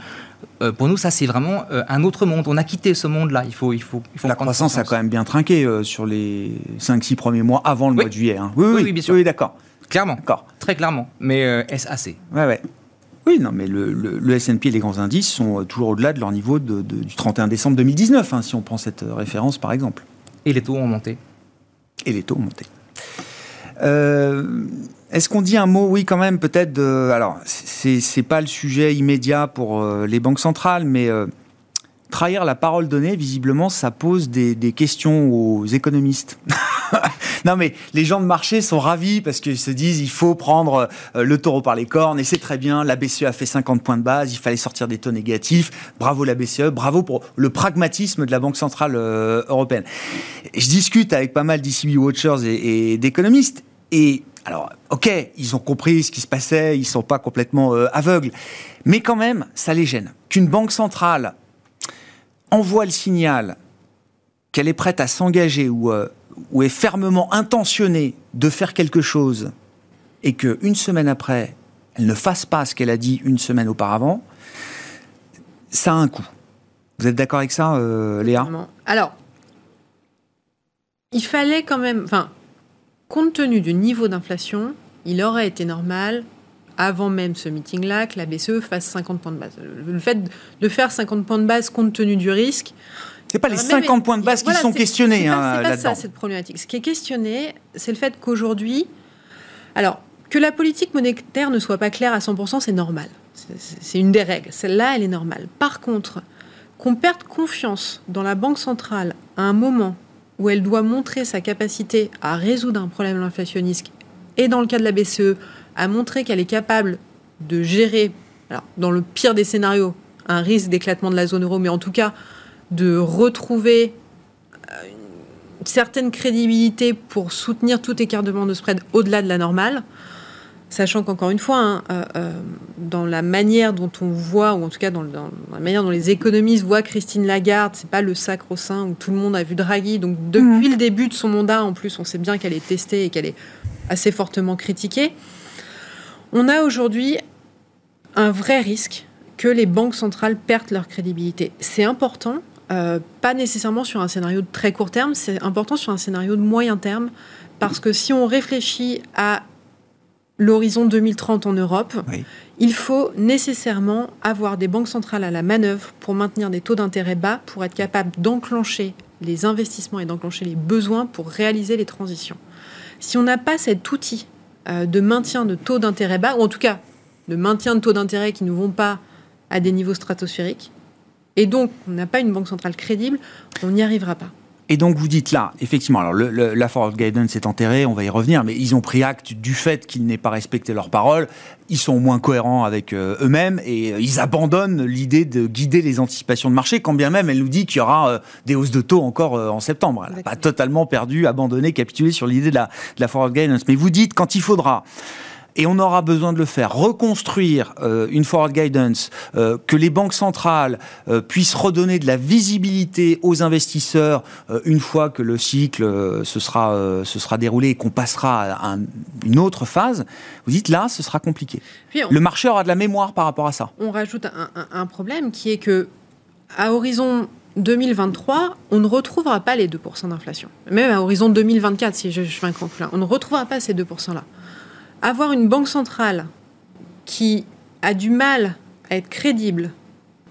Euh, pour nous, ça c'est vraiment euh, un autre monde. On a quitté ce monde-là. Il faut, il faut, il faut La croissance a quand même bien trinqué sur les 5-6 premiers mois avant le mois de juillet. Hein. Oui, oui, bien sûr. Oui, d'accord. Clairement. Très clairement. Mais est-ce assez? Ouais, ouais. Oui, non, mais le, le, S&P et les grands indices sont toujours au-delà de leur niveau de, du 31 décembre 2019, hein, si on prend cette référence par exemple. Et les taux ont monté. Et les taux ont monté. Euh, est-ce qu'on dit un mot, oui, quand même, peut-être. Alors, c'est pas le sujet immédiat pour euh, les banques centrales, mais euh, trahir la parole donnée, visiblement, ça pose des, questions aux économistes. [laughs] non, mais les gens de marché sont ravis parce qu'ils se disent il faut prendre le taureau par les cornes et c'est très bien. La BCE a fait 50 points de base, il fallait sortir des taux négatifs. Bravo la BCE, bravo pour le pragmatisme de la Banque centrale européenne. Je discute avec pas mal d'ECB Watchers et d'économistes et alors, ok, ils ont compris ce qui se passait, ils ne sont pas complètement euh, aveugles, mais quand même, ça les gêne. Qu'une banque centrale envoie le signal qu'elle est prête à s'engager ou, euh, ou, est fermement intentionnée de faire quelque chose et qu'une semaine après, elle ne fasse pas ce qu'elle a dit une semaine auparavant, ça a un coût. Vous êtes d'accord avec ça, euh, Léa? Alors, il fallait quand même. Enfin, compte tenu du niveau d'inflation, il aurait été normal, avant même ce meeting-là, que la BCE fasse 50 points de base. Le fait de faire 50 points de base compte tenu du risque. C'est pas les 50 points de base qui sont questionnés hein, C'est pas ça cette problématique. Ce qui est questionné, c'est le fait qu'aujourd'hui, alors que la politique monétaire ne soit pas claire à 100%, c'est normal. C'est une des règles. Celle-là, elle est normale. Par contre, qu'on perde confiance dans la banque centrale à un moment où elle doit montrer sa capacité à résoudre un problème inflationniste, et dans le cas de la BCE, à montrer qu'elle est capable de gérer, alors, dans le pire des scénarios, un risque d'éclatement de la zone euro, mais en tout cas de retrouver euh, une certaine crédibilité pour soutenir tout écartement de spread au-delà de la normale, Sachant qu'encore une fois, hein, euh, euh, dans la manière dont on voit, ou en tout cas dans, la manière dont les économistes voient Christine Lagarde, c'est pas le sacro-saint où tout le monde a vu Draghi. Donc depuis mhm. le début de son mandat, en plus, on sait bien qu'elle est testée et qu'elle est assez fortement critiquée. On a aujourd'hui un vrai risque que les banques centrales perdent leur crédibilité. C'est important, euh, pas nécessairement sur un scénario de très court terme, c'est important sur un scénario de moyen terme, parce que si on réfléchit à l'horizon 2030 en Europe, il faut nécessairement avoir des banques centrales à la manœuvre pour maintenir des taux d'intérêt bas, pour être capable d'enclencher les investissements et d'enclencher les besoins pour réaliser les transitions. Si on n'a pas cet outil euh, de maintien de taux d'intérêt bas, ou en tout cas de maintien de taux d'intérêt qui ne vont pas à des niveaux stratosphériques, et donc on n'a pas une banque centrale crédible, on n'y arrivera pas. Et donc vous dites là, effectivement, alors le, la forward guidance est enterrée, on va y revenir, mais ils ont pris acte du fait qu'ils n'aient pas respecté leurs paroles. Ils sont moins cohérents avec euh, eux-mêmes et euh, ils abandonnent l'idée de guider les anticipations de marché, quand bien même elle nous dit qu'il y aura euh, des hausses de taux encore en septembre. Elle n'a pas totalement perdu, abandonné, capitulé sur l'idée de la, de la forward guidance. Mais vous dites quand il faudra et on aura besoin de le faire, reconstruire euh, une forward guidance, euh, que les banques centrales euh, puissent redonner de la visibilité aux investisseurs une fois que le cycle se, sera, se sera déroulé et qu'on passera à une autre phase, vous dites là, ce sera compliqué. le marché aura de la mémoire par rapport à ça. On rajoute un, un problème qui est que à horizon 2023, on ne retrouvera pas les 2% d'inflation. Même à horizon 2024, si je, je un calcul, on ne retrouvera pas ces 2%-là avoir une banque centrale qui a du mal à être crédible,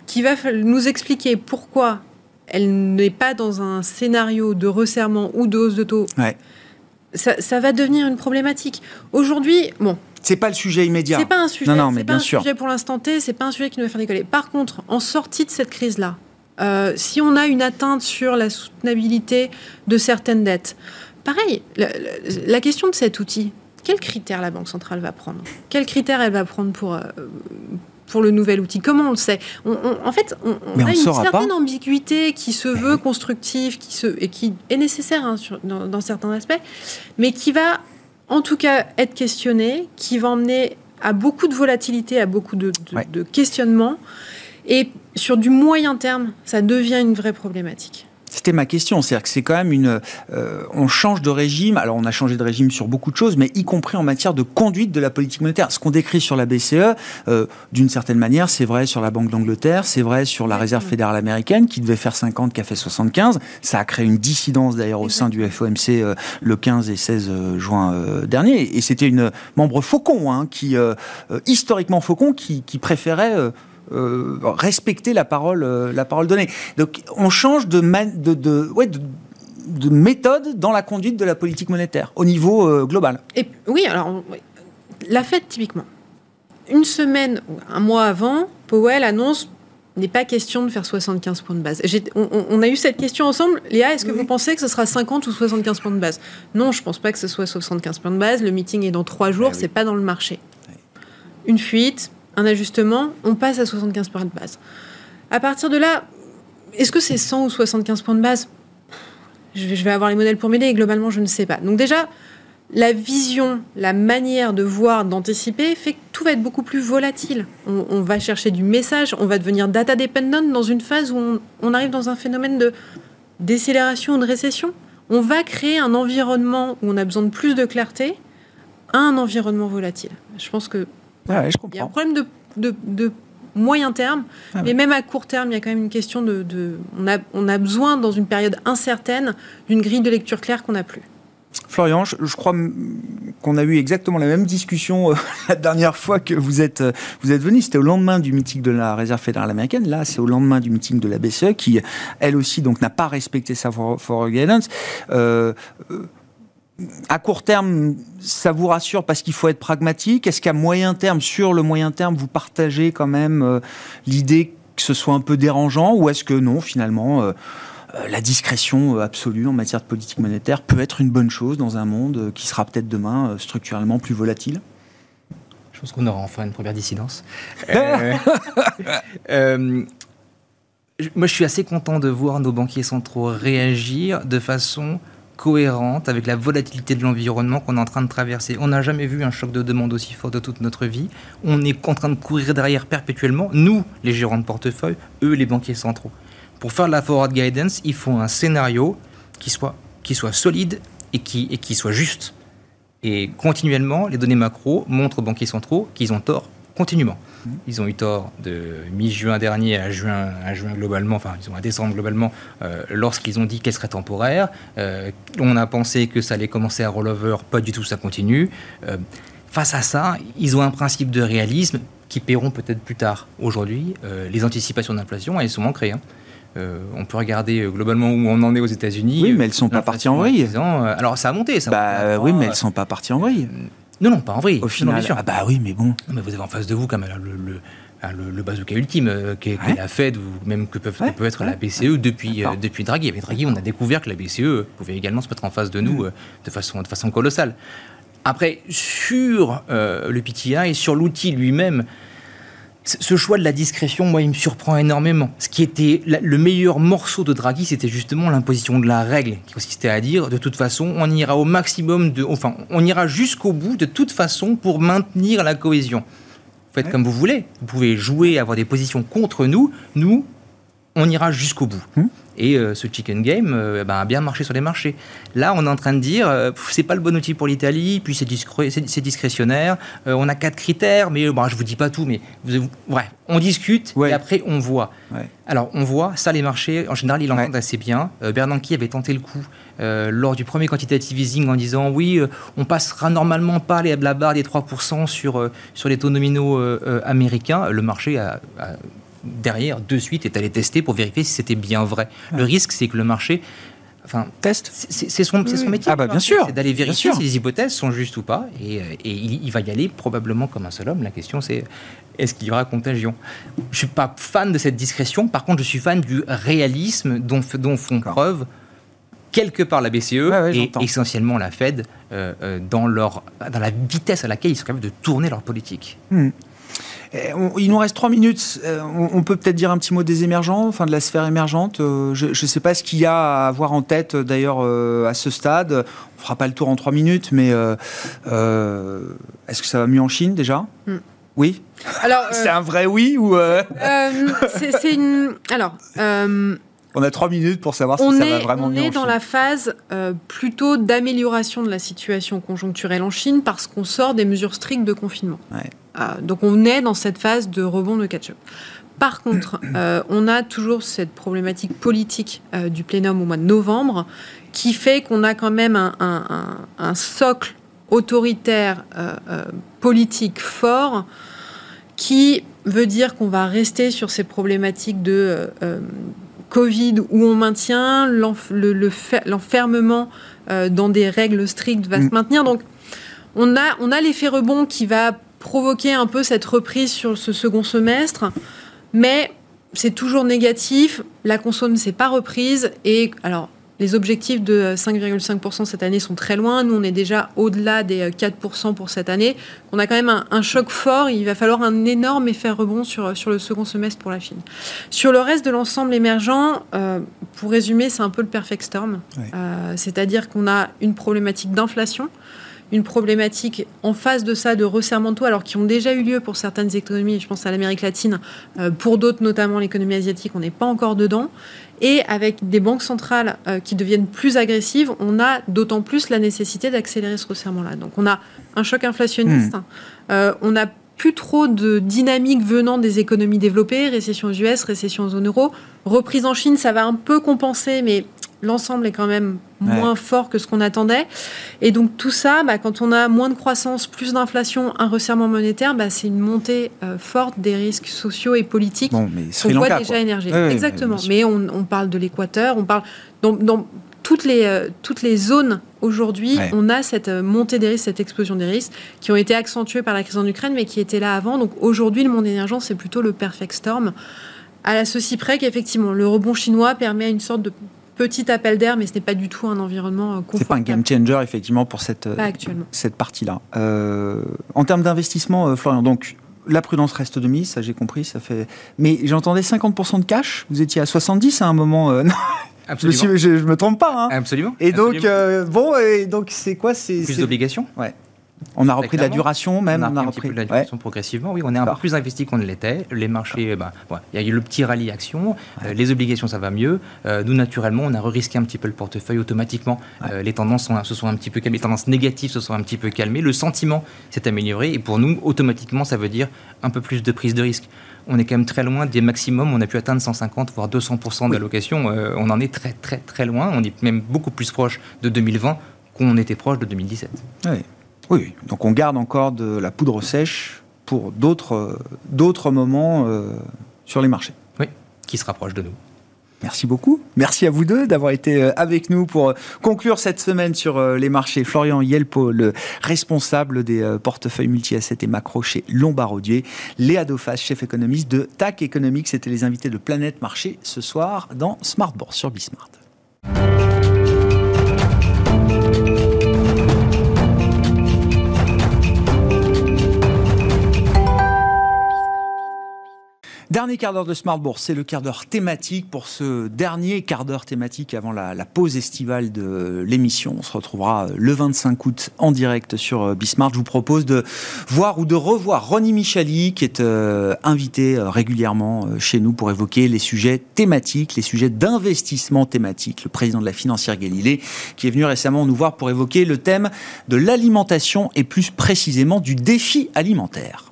qui va nous expliquer pourquoi elle n'est pas dans un scénario de resserrement ou de hausse de taux, ça, va devenir une problématique. Aujourd'hui, bon. C'est pas le sujet immédiat. C'est pas un sujet. Non, mais pas un sujet pour l'instant T. C'est pas un sujet qui nous va faire décoller. Par contre, en sortie de cette crise-là, euh, si on a une atteinte sur la soutenabilité de certaines dettes, pareil, la question de cet outil, quels critères la Banque centrale va prendre? Quels critères elle va prendre pour, euh, pour le nouvel outil? Comment on le sait? En fait, on, a une certaine ambiguïté qui se veut constructive qui se, et qui est nécessaire hein, dans, certains aspects, mais qui va en tout cas être questionnée, qui va emmener à beaucoup de volatilité, à beaucoup de, de questionnements. Et sur du moyen terme, ça devient une vraie problématique. C'était ma question, c'est-à-dire que c'est quand même une. Euh, on change de régime. Alors on a changé de régime sur beaucoup de choses, mais y compris en matière de conduite de la politique monétaire. Ce qu'on décrit sur la BCE, euh, d'une certaine manière, c'est vrai sur la Banque d'Angleterre, c'est vrai sur la Réserve fédérale américaine qui devait faire 50, qui a fait 75. Ça a créé une dissidence d'ailleurs au sein du FOMC euh, le 15 et 16 juin dernier. Et c'était une membre faucon, hein, qui historiquement faucon, qui, qui préférait euh, respecter la parole, euh, la parole donnée. Donc on change de, de, de, ouais, de, méthode dans la conduite de la politique monétaire au niveau euh, global. Et, oui, alors la fête typiquement. Une semaine ou un mois avant, Powell annonce n'est pas question de faire 75 points de base. On, a eu cette question ensemble. Léa, est-ce que vous pensez que ce sera 50 ou 75 points de base? Non, je ne pense pas que ce soit 75 points de base. Le meeting est dans trois jours, ah c'est pas dans le marché. Une fuite, un ajustement, on passe à 75 points de base. À partir de là, est-ce que c'est 100 ou 75 points de base? Je vais, avoir les modèles pour m'aider, globalement, je ne sais pas. Donc déjà, la vision, la manière de voir, d'anticiper, fait que tout va être beaucoup plus volatile. On, va chercher du message, on va devenir data dependent dans une phase où on, on arrive dans un phénomène de décélération ou de récession. On va créer un environnement où on a besoin de plus de clarté à un environnement volatile. Je pense que il y a un problème de, moyen terme, ah mais même à court terme, il y a quand même une question de... on, a, on, a, besoin, dans une période incertaine, d'une grille de lecture claire qu'on n'a plus. Florian, je, crois qu'on a eu exactement la même discussion euh, [laughs] la dernière fois que vous êtes, euh, vous êtes venu. C'était au lendemain du meeting de la Réserve fédérale américaine. Là, c'est au lendemain du meeting de la BCE qui, elle aussi, donc n'a pas respecté sa for, guidance. Euh, à court terme, ça vous rassure parce qu'il faut être pragmatique? Est-ce qu'à moyen terme, sur le moyen terme, vous partagez quand même euh, l'idée que ce soit un peu dérangeant ou est-ce que non, finalement, euh, euh, la discrétion absolue en matière de politique monétaire peut être une bonne chose dans un monde qui sera peut-être demain structurellement plus volatile? Je pense qu'on aura enfin une première dissidence. [laughs] moi, je suis assez content de voir nos banquiers centraux réagir de façon cohérente avec la volatilité de l'environnement qu'on est en train de traverser. On n'a jamais vu un choc de demande aussi fort de toute notre vie. On est en train de courir derrière perpétuellement, nous, les gérants de portefeuille, eux, les banquiers centraux. Pour faire la forward guidance, il faut un scénario qui soit, qui soit solide et qui soit juste. Et continuellement, les données macro montrent aux banquiers centraux qu'ils ont tort continuellement. Ils ont eu tort de mi-juin dernier à juin, à juin globalement, enfin ils ont à décembre globalement, euh, lorsqu'ils ont dit qu'elle serait temporaire. Euh, on a pensé que ça allait commencer à rollover, pas du tout, ça continue. Euh, face à ça, ils ont un principe de réalisme qui paieront peut-être plus tard. Aujourd'hui, les anticipations d'inflation, elles sont ancrées. Hein. on peut regarder globalement où on en est aux États-Unis. Oui, mais elles ne sont pas parties en vrille. alors ça a monté, ça. Bah, oui, mais elles ne sont pas parties en vrille. Non, non, pas en vrille. Au final, ah bah oui, mais bon. mais vous avez en face de vous quand même le, le, bazooka ultime, qui, est, la Fed ou même que, peuvent, peut être la BCE depuis, depuis Draghi. Avec Draghi, on a découvert que la BCE pouvait également se mettre en face de nous mm. de, façon, de façon colossale. Après, sur euh, le PTI et sur l'outil lui-même, ce choix de la discrétion, moi, il me surprend énormément. Ce qui était le meilleur morceau de Draghi, c'était justement l'imposition de la règle, qui consistait à dire, de toute façon, on ira au maximum de, enfin, on ira jusqu'au bout de toute façon pour maintenir la cohésion. Vous faites comme vous voulez. Vous pouvez jouer, avoir des positions contre nous. Nous, on ira jusqu'au bout. Hum. Et euh, ce chicken game euh, ben, a bien marché sur les marchés. Là, on est en train de dire, euh, c'est pas le bon outil pour l'Italie, puis c'est discrétionnaire. on a quatre critères, mais bon, je vous dis pas tout, mais vous, on discute et après on voit. Alors, on voit, ça, les marchés, en général, ils l'entendent assez bien. Bernanke avait tenté le coup lors du premier quantitative easing en disant oui, on passera normalement pas la barre des 3% sur, sur les taux nominaux américains. Le marché a derrière, de suite, est allé tester pour vérifier si c'était bien vrai. Le risque, c'est que le marché enfin, teste. C'est son, son, métier. Ah bah bien sûr. C'est d'aller vérifier si les hypothèses sont justes ou pas. Et, euh, il, va y aller probablement comme un seul homme. La question c'est est-ce qu'il y aura contagion? Je suis pas fan de cette discrétion. Par contre, je suis fan du réalisme dont, dont font preuve quelque part la BCE et essentiellement la Fed euh, euh, dans, leur, dans la vitesse à laquelle ils sont capables de tourner leur politique. Hmm. Eh, il nous reste trois minutes. Euh, on peut peut-être dire un petit mot des émergents, enfin de la sphère émergente. Euh, je ne sais pas ce qu'il y a à avoir en tête d'ailleurs euh, à ce stade. On fera pas le tour en trois minutes, mais est-ce que ça va mieux en Chine déjà hmm. Oui. Alors, [laughs] c'est un vrai oui ou [laughs] C'est une. Alors. On a trois minutes pour savoir si ça va vraiment mieux. On est dans la phase plutôt d'amélioration de la situation conjoncturelle en Chine parce qu'on sort des mesures strictes de confinement. Ouais. Euh, donc on est dans cette phase de rebond de catch-up. Par contre, [clears throat] euh, on a toujours cette problématique politique euh, du plénum au mois de novembre qui fait qu'on a quand même un, socle autoritaire politique fort qui veut dire qu'on va rester sur ces problématiques de Covid où on maintient l'enfermement dans des règles strictes va se mm. maintenir. Donc on a, on a l'effet rebond qui va provoquer un peu cette reprise sur ce second semestre, mais c'est toujours négatif. La consomme ne s'est pas reprise et alors. Les objectifs de 5,5% cette année sont très loin. Nous, on est déjà au-delà des 4% pour cette année. On a quand même un, choc fort. Il va falloir un énorme effet rebond sur, sur le second semestre pour la Chine. Sur le reste de l'ensemble émergent, euh, pour résumer, c'est un peu le perfect storm. Euh, c'est-à-dire qu'on a une problématique d'inflation une problématique en face de ça de resserrement de taux, alors qui ont déjà eu lieu pour certaines économies, je pense à l'Amérique latine, euh, pour d'autres, notamment l'économie asiatique, on n'est pas encore dedans. Et avec des banques centrales euh, qui deviennent plus agressives, on a d'autant plus la nécessité d'accélérer ce resserrement-là. Donc on a un choc inflationniste, hmm. euh, on n'a plus trop de dynamique venant des économies développées, récession aux US, récession en zone euro. Reprise en Chine, ça va un peu compenser, mais l'ensemble est quand même moins fort que ce qu'on attendait. Et donc tout ça, bah, quand on a moins de croissance, plus d'inflation, un resserrement monétaire, bah, c'est une montée euh, forte des risques sociaux et politiques bon, mais Lanka, voit déjà émerger. Exactement. Mais, on, parle de l'Équateur, on parle dans, toutes les, euh, toutes les zones aujourd'hui, on a cette euh, montée des risques, cette explosion des risques qui ont été accentuées par la crise en Ukraine, mais qui étaient là avant. Donc aujourd'hui, le monde émergent, c'est plutôt le perfect storm. À la ceci près qu'effectivement, le rebond chinois permet une sorte de petit appel d'air, mais ce n'est pas du tout un environnement confortable. C'est pas un game changer, effectivement, pour cette, cette partie-là. Euh, en termes d'investissement, euh, Florian, donc la prudence reste de mise, ça j'ai compris, ça fait. Mais j'entendais 50% de cash, vous étiez à 70 à un moment. Euh, [laughs] Absolument. Je, me trompe pas. Hein. Absolument. Et donc, bon, et donc c'est quoi c'est, Plus d'obligations Ouais. On a repris de la duration même. On a, repris de la duration progressivement. Oui, on est un peu plus investi qu'on ne l'était. Les marchés, ben, il y a eu le petit rallye action. Euh, les obligations, ça va mieux. Euh, nous, naturellement, on a risqué un petit peu le portefeuille automatiquement. Euh, les tendances sont, se sont un petit peu calmées. Les tendances négatives se sont un petit peu calmées. Le sentiment s'est amélioré. Et pour nous, automatiquement, ça veut dire un peu plus de prise de risque. On est quand même très loin des maximums. On a pu atteindre 150 voire 200% d'allocation. on en est très très très loin. On est même beaucoup plus proche de 2020 qu'on était proche de 2017. Oui. Oui, donc on garde encore de la poudre sèche pour d'autres, d'autres moments euh, sur les marchés. Oui, qui se rapprochent de nous. Merci beaucoup. Merci à vous deux d'avoir été euh, avec nous pour euh, conclure cette semaine sur les marchés. Florian Yelpo, le responsable des portefeuilles multi-assets et macro chez Lombardier. Léa Dauphas, chef économiste de TAC Economics, c'était les invités de Planète Marché ce soir dans Smart Bourse sur Bismart. Quart d'heure de Smart Bourse, c'est le quart d'heure thématique. Pour ce dernier quart d'heure thématique avant la, pause estivale de l'émission, on se retrouvera euh, le 25 août en direct sur euh, Bismart. Je vous propose de voir ou de revoir Ronnie Michali, qui est euh, invité régulièrement chez nous pour évoquer les sujets thématiques, les sujets d'investissement thématique. Le président de la financière Galilée, qui est venu récemment nous voir pour évoquer le thème de l'alimentation et plus précisément du défi alimentaire.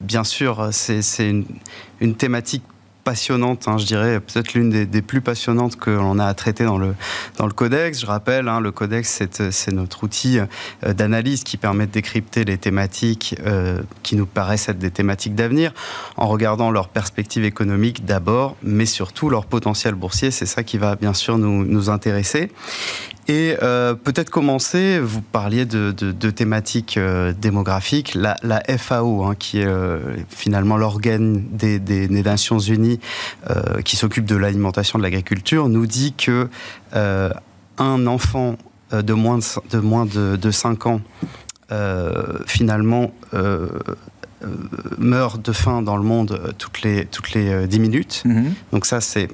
Bien sûr, c'est une, thématique passionnante, hein, je dirais, peut-être l'une des, plus passionnantes que l'on a à traiter dans le, dans le codex. Je rappelle, hein, le codex, c'est notre outil euh, d'analyse qui permet de décrypter les thématiques euh, qui nous paraissent être des thématiques d'avenir, en regardant leur perspective économique d'abord, mais surtout leur potentiel boursier. C'est ça qui va bien sûr nous, nous intéresser. Et euh, peut-être commencer, vous parliez de, de, thématiques euh, démographiques, la, la FAO, hein, qui est euh, finalement l'organe des, des, Nations Unies qui s'occupe de l'alimentation de l'agriculture, nous dit que un enfant de moins de, de moins de, de 5 ans, finalement, meurt de faim dans le monde toutes les, toutes les 10 minutes. Mm-hmm. Donc ça, c'est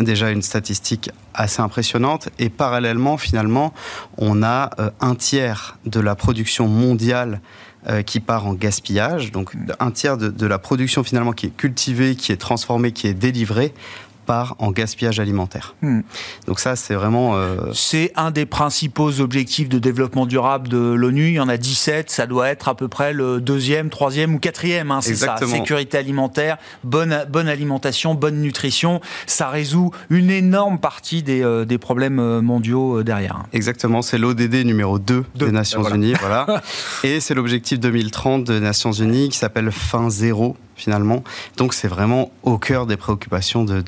déjà une statistique assez impressionnante. Et parallèlement, finalement, on a euh, un tiers de la production mondiale euh, qui part en gaspillage. Donc un tiers de, de, la production finalement qui est cultivée, qui est transformée, qui est délivrée part en gaspillage alimentaire. Hmm. Donc ça, c'est vraiment... Euh, c'est un des principaux objectifs de développement durable de l'ONU. Il y en a 17, ça doit être à peu près le deuxième, troisième ou quatrième. Hein, c'est ça, sécurité alimentaire, bonne, bonne alimentation, bonne nutrition. Ça résout une énorme partie des, euh, des problèmes euh, mondiaux derrière. Exactement, c'est l'ODD numéro 2 des Nations Unies. Voilà. [laughs] Et c'est l'objectif 2030 des Nations Unies qui s'appelle fin zéro finalement. Donc c'est vraiment au cœur des préoccupations de,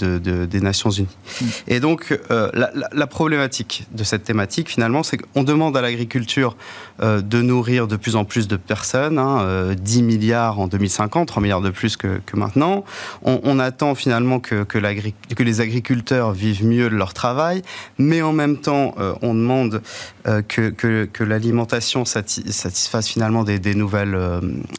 des Nations Unies. Mm. Et donc euh, la, problématique de cette thématique finalement, c'est qu'on demande à l'agriculture euh, de nourrir de plus en plus de personnes, hein, 10 euh, milliards en 2050, 3 milliards de plus que, maintenant. On, attend finalement que, que, que, les agriculteurs vivent mieux de leur travail, mais en même temps, on demande que, que, l'alimentation satisfasse finalement des, des nouvelles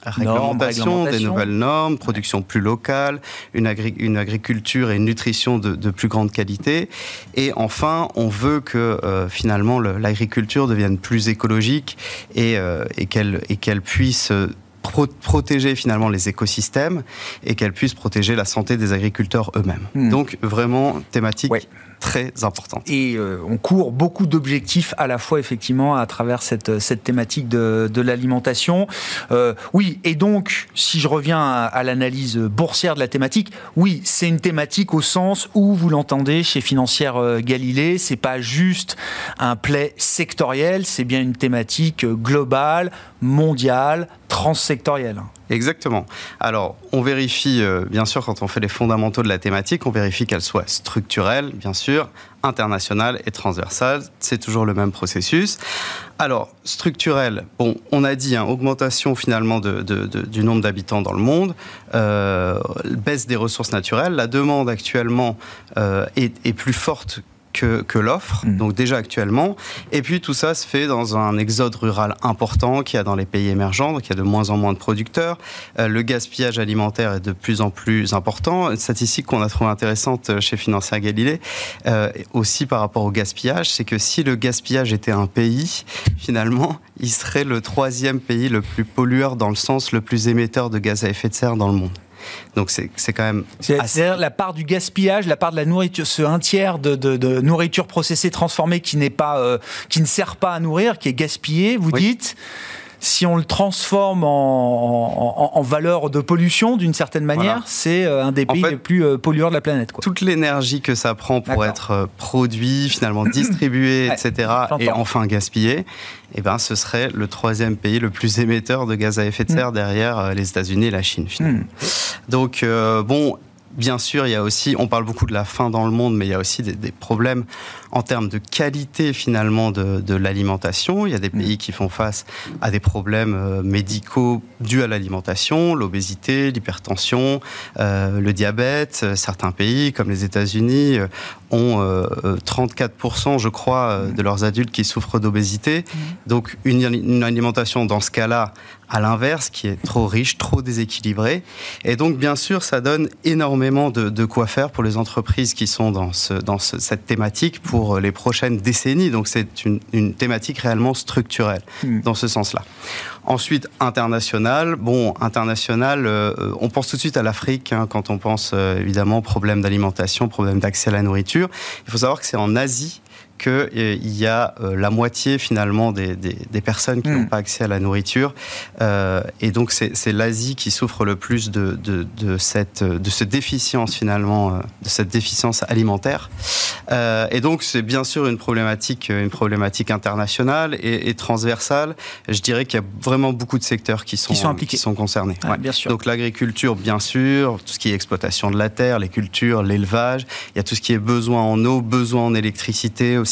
réglementations, des nouvelles normes production plus locale, une, une agriculture et une nutrition de, plus grande qualité. Et enfin, on veut que euh, finalement l'agriculture devienne plus écologique et, euh, et qu'elle puisse euh, protéger finalement les écosystèmes et qu'elle puisse protéger la santé des agriculteurs eux-mêmes. Hmm. Donc vraiment thématique très importante. Et euh, on court beaucoup d'objectifs à la fois effectivement à travers cette, cette thématique de, de l'alimentation. Euh, oui, et donc si je reviens à, l'analyse boursière de la thématique, oui, c'est une thématique au sens où vous l'entendez chez Financière euh, Galilée, c'est pas juste un play sectoriel, c'est bien une thématique globale, mondiale, transsectorielle. Exactement. Alors, on vérifie, euh, bien sûr, quand on fait les fondamentaux de la thématique, on vérifie qu'elle soit structurelle, bien sûr, internationale et transversale. C'est toujours le même processus. Alors, structurelle, bon, on a dit, hein, augmentation finalement du nombre d'habitants dans le monde, euh, baisse des ressources naturelles. La demande actuellement euh, est, est plus forte que, l'offre, mm. donc déjà actuellement. Et puis tout ça se fait dans un exode rural important qu'il y a dans les pays émergents, donc il y a de moins en moins de producteurs. Euh, le gaspillage alimentaire est de plus en plus important. Une statistique qu'on a trouvée intéressante chez Financière Galilée, euh, aussi par rapport au gaspillage, c'est que si le gaspillage était un pays, finalement, il serait le troisième pays le plus pollueur dans le sens le plus émetteur de gaz à effet de serre dans le monde. Donc c'est quand même. C'est-à-dire la part du gaspillage, la part de la nourriture, ce un tiers de, nourriture processée, transformée qui n'est pas, euh, qui ne sert pas à nourrir, qui est gaspillé. Vous dites si on le transforme en, valeur de pollution d'une certaine manière, c'est euh, un des pays les plus euh, pollueurs de la planète. Toute l'énergie que ça prend pour être euh, produit, finalement [clears throat] distribué, etc., et enfin gaspillé, eh ben, ce serait le troisième pays le plus émetteur de gaz à effet de serre mm. derrière les États-Unis et la Chine, finalement. Mm. Donc, bon, bien sûr, il y a aussi, on parle beaucoup de la faim dans le monde, mais il y a aussi des, problèmes en termes de qualité finalement de, l'alimentation. Il y a des pays qui font face à des problèmes euh, médicaux dus à l'alimentation, l'obésité, l'hypertension, euh, le diabète. Certains pays, comme les États-Unis, euh, ont 34%, je crois, de leurs adultes qui souffrent d'obésité. Mm. Donc une, une alimentation dans ce cas-là à l'inverse, qui est trop riche, trop déséquilibré. Et donc, bien sûr, ça donne énormément de, quoi faire pour les entreprises qui sont dans, ce, dans cette thématique pour les prochaines décennies. Donc, c'est une, thématique réellement structurelle hmm. dans ce sens-là. Ensuite, international. Bon, international, euh, on pense tout de suite à l'Afrique hein, quand on pense euh, évidemment problème d'alimentation, problème d'accès à la nourriture. Il faut savoir que c'est en Asie qu'il euh, y a euh, la moitié finalement des, des, personnes qui n'ont hmm. pas accès à la nourriture. Euh, et donc c'est l'Asie qui souffre le plus de, de, de, cette, de cette déficience finalement, de cette déficience alimentaire. Et donc c'est bien sûr une problématique, une problématique internationale et, et transversale. Je dirais qu'il y a vraiment beaucoup de secteurs qui sont, qui sont, impliqués. Qui sont concernés. ouais. Bien sûr. Donc l'agriculture, bien sûr, tout ce qui est exploitation de la terre, les cultures, l'élevage. Il y a tout ce qui est besoin en eau, besoin en électricité aussi,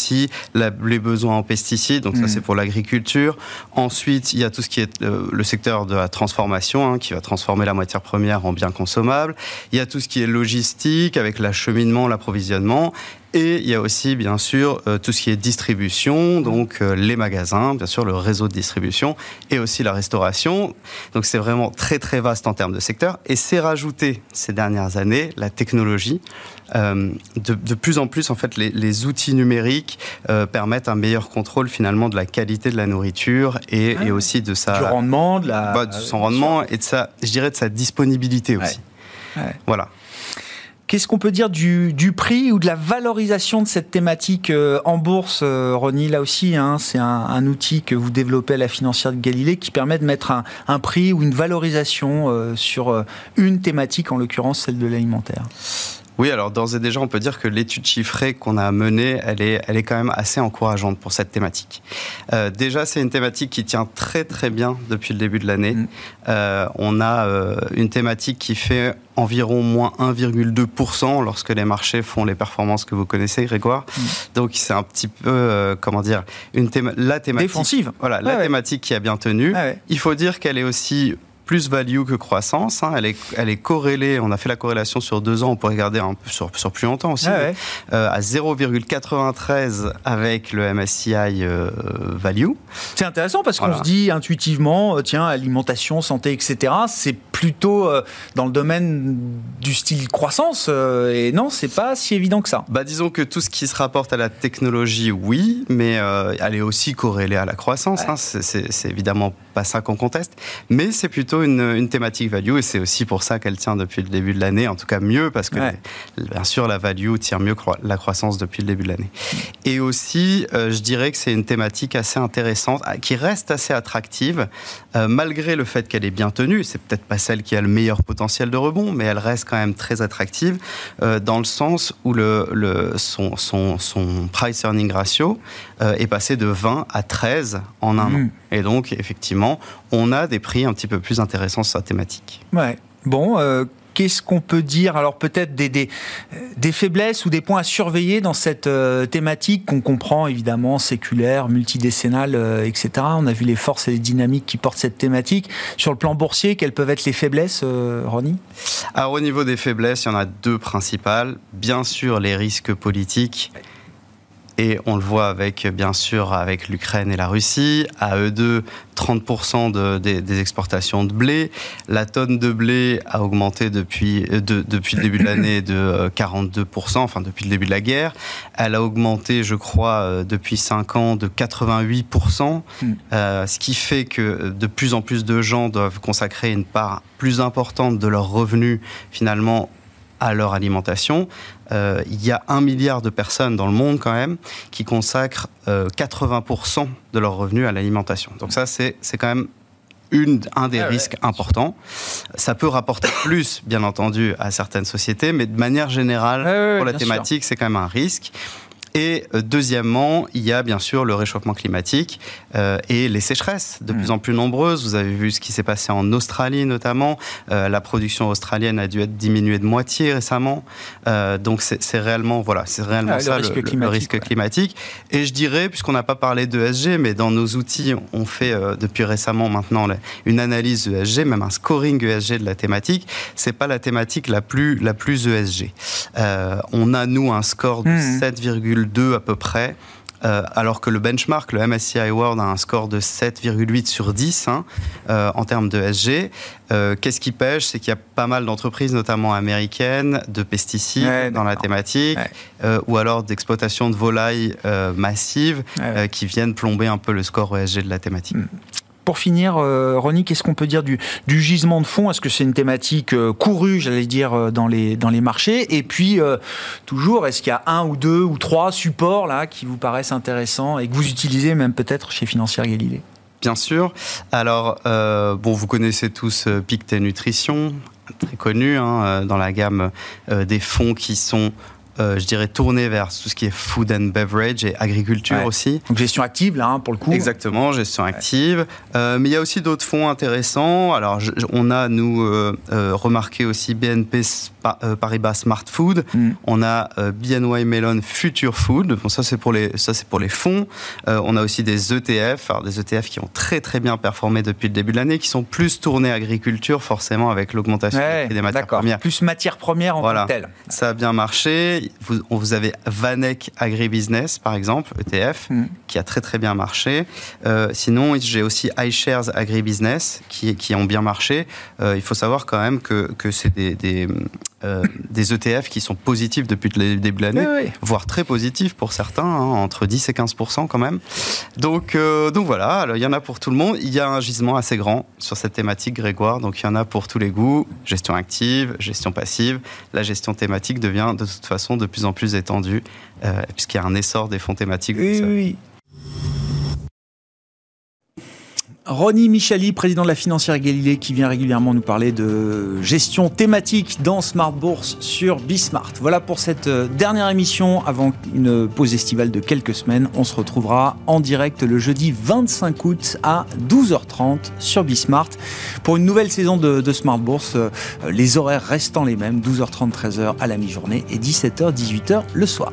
les besoins en pesticides, donc ça mm. c'est pour l'agriculture. Ensuite, il y a tout ce qui est euh, le secteur de la transformation, hein, qui va transformer la matière première en biens consommables. Il y a tout ce qui est logistique, avec l'acheminement, l'approvisionnement. Et il y a aussi, bien sûr, euh, tout ce qui est distribution, donc euh, les magasins, bien sûr, le réseau de distribution, et aussi la restauration. Donc c'est vraiment très très vaste en termes de secteur. Et c'est rajouté ces dernières années la technologie. Euh, de, de, plus en plus, en fait, les, les outils numériques permettent un meilleur contrôle finalement de la qualité de la nourriture et, ah et aussi de sa du rendement, de la bah, de son rendement et de sa, je dirais, de sa disponibilité aussi. Ouais. Voilà. Qu'est-ce qu'on peut dire du, prix ou de la valorisation de cette thématique euh, en bourse, euh, Ronnie? Là aussi, hein, c'est un, outil que vous développez à la financière de Galilée qui permet de mettre un, un prix ou une valorisation euh, sur une thématique, en l'occurrence celle de l'alimentaire. Oui, alors d'ores et déjà, on peut dire que l'étude chiffrée qu'on a menée, elle est, elle est quand même assez encourageante pour cette thématique. Euh, déjà, c'est une thématique qui tient très très bien depuis le début de l'année. Mm. Euh, on a euh, une thématique qui fait environ moins 1,2% lorsque les marchés font les performances que vous connaissez, Grégoire. Mm. Donc c'est un petit peu, euh, comment dire, une théma la thématique... Défensive. Voilà, la thématique qui a bien tenu. Ah ouais. Il faut dire qu'elle est aussi plus value que croissance. Hein. Elle, est, elle est corrélée, on a fait la corrélation sur deux ans, on peut regarder un peu sur, sur plus longtemps aussi, ah ouais. euh, à 0,93 avec le MSCI euh, Value. C'est intéressant parce voilà. qu'on se dit intuitivement, euh, tiens, alimentation, santé, etc., c'est plutôt euh, dans le domaine du style croissance, et non, c'est pas si évident que ça. Bah, disons que tout ce qui se rapporte à la technologie, oui, mais elle est aussi corrélée à la croissance. Ouais. Hein. C'est évidemment pas ça qu'on conteste, mais c'est plutôt une, une, thématique value et c'est aussi pour ça qu'elle tient depuis le début de l'année, en tout cas mieux parce que ouais. bien sûr la value tient mieux que la croissance depuis le début de l'année. Et aussi, euh, je dirais que c'est une thématique assez intéressante, ah, qui reste assez attractive, euh, malgré le fait qu'elle est bien tenue. C'est peut-être pas celle qui a le meilleur potentiel de rebond, mais elle reste quand même très attractive euh, dans le sens où le, le, son, son, son price earning ratio euh, est passé de 20 à 13 en un mmh. an. Et donc, effectivement, on a des prix un petit peu plus intéressants sur la thématique. Ouais. Bon, euh, qu'est-ce qu'on peut dire Alors peut-être des, des, des, faiblesses ou des points à surveiller dans cette euh, thématique qu'on comprend évidemment séculaire, multidécennale, euh, etc. On a vu les forces et les dynamiques qui portent cette thématique. Sur le plan boursier, quelles peuvent être les faiblesses, euh, Ronnie? Alors au niveau des faiblesses, il y en a deux principales. Bien sûr, les risques politiques. Et on le voit avec, bien sûr, avec l'Ukraine et la Russie. À eux deux, 30% de, de, des exportations de blé. La tonne de blé a augmenté depuis, de, depuis le début de l'année de 42%, enfin depuis le début de la guerre. Elle a augmenté, je crois, depuis 5 ans de 88%, mm. euh, ce qui fait que de plus en plus de gens doivent consacrer une part plus importante de leurs revenus, finalement, à leur alimentation. Euh, il y a un milliard de personnes dans le monde quand même qui consacrent euh, 80% de leurs revenus à l'alimentation. Donc ça, c'est quand même une, un des ah risques importants. Ça peut rapporter [coughs] plus, bien entendu, à certaines sociétés, mais de manière générale, ah ouais, pour la thématique, c'est quand même un risque. Et deuxièmement, il y a bien sûr le réchauffement climatique et les sécheresses de plus mm. en plus nombreuses. Vous avez vu ce qui s'est passé en Australie notamment. la production australienne a dû être diminuée de moitié récemment. donc c'est réellement voilà, c'est réellement ah, ça le, risque, climatique, risque climatique. Et je dirais, puisqu'on n'a pas parlé d'ESG, mais dans nos outils, on fait depuis récemment maintenant une analyse ESG, même un scoring ESG de la thématique. C'est pas la thématique la plus la plus ESG. Euh, on a nous un score de 7,2 hmm. à peu près. Euh, alors que le benchmark, le MSCI World, a un score de 7,8 sur 10 hein, euh, en termes de SG. Qu'est-ce qui pêche? C'est qu'il y a pas mal d'entreprises, notamment américaines, de pesticides dans la thématique, ou alors d'exploitation de volailles massives qui viennent plomber un peu le score ESG de la thématique. Hmm. Pour finir, euh, Ronnie, qu'est-ce qu'on peut dire du, gisement de fonds Est-ce que c'est une thématique euh, courue, j'allais dire, euh, dans les, marchés? Et puis, toujours, est-ce qu'il y a un ou deux ou trois supports là qui vous paraissent intéressants et que vous utilisez même peut-être chez Financière Galilée? Bien sûr. Alors, bon, vous connaissez tous Pictet Nutrition, très connu hein, dans la gamme des fonds qui sont je dirais, tourné vers tout ce qui est food and beverage et agriculture aussi. Donc gestion active, là, hein, pour le coup. Exactement, gestion active. Euh, mais il y a aussi d'autres fonds intéressants. Alors, on a, nous, euh, remarqué aussi BNP Paribas Smart Food. Mm. On a BNY Mellon Future Food. Bon, ça, c'est pour, les, ça, pour les fonds. on a aussi des ETF. Alors, des ETF qui ont très, très bien performé depuis le début de l'année, qui sont plus tournés agriculture, forcément, avec l'augmentation des matières premières. Plus matières premières en voilà. tant que telles. Ça a bien marché vous, vous avez Vanek Agribusiness, par exemple, ETF, mm. qui a très très bien marché. Euh, sinon, j'ai aussi iShares Agribusiness, qui, qui ont bien marché. Euh, il faut savoir quand même que, que c'est des, des, euh, des, ETF qui sont positifs depuis le début de l'année, voire très positifs pour certains, hein, entre 10 et 15% quand même. Donc, donc voilà, alors, il y en a pour tout le monde. Il y a un gisement assez grand sur cette thématique, Grégoire, donc il y en a pour tous les goûts. Gestion active, gestion passive. La gestion thématique devient de toute façon de plus en plus étendu, euh, puisqu'il y a un essor des fonds thématiques. Oui, oui. Ronnie Michali, président de la financière Galilée, qui vient régulièrement nous parler de gestion thématique dans Smart Bourse sur Bismart. Voilà pour cette euh, dernière émission avant une pause estivale de quelques semaines. On se retrouvera en direct le jeudi 25 août à 12h30 sur Bismart pour une nouvelle saison de, de Smart Bourse. Euh, les horaires restant les mêmes, 12h30, 13h à la mi-journée et 17h, 18h le soir.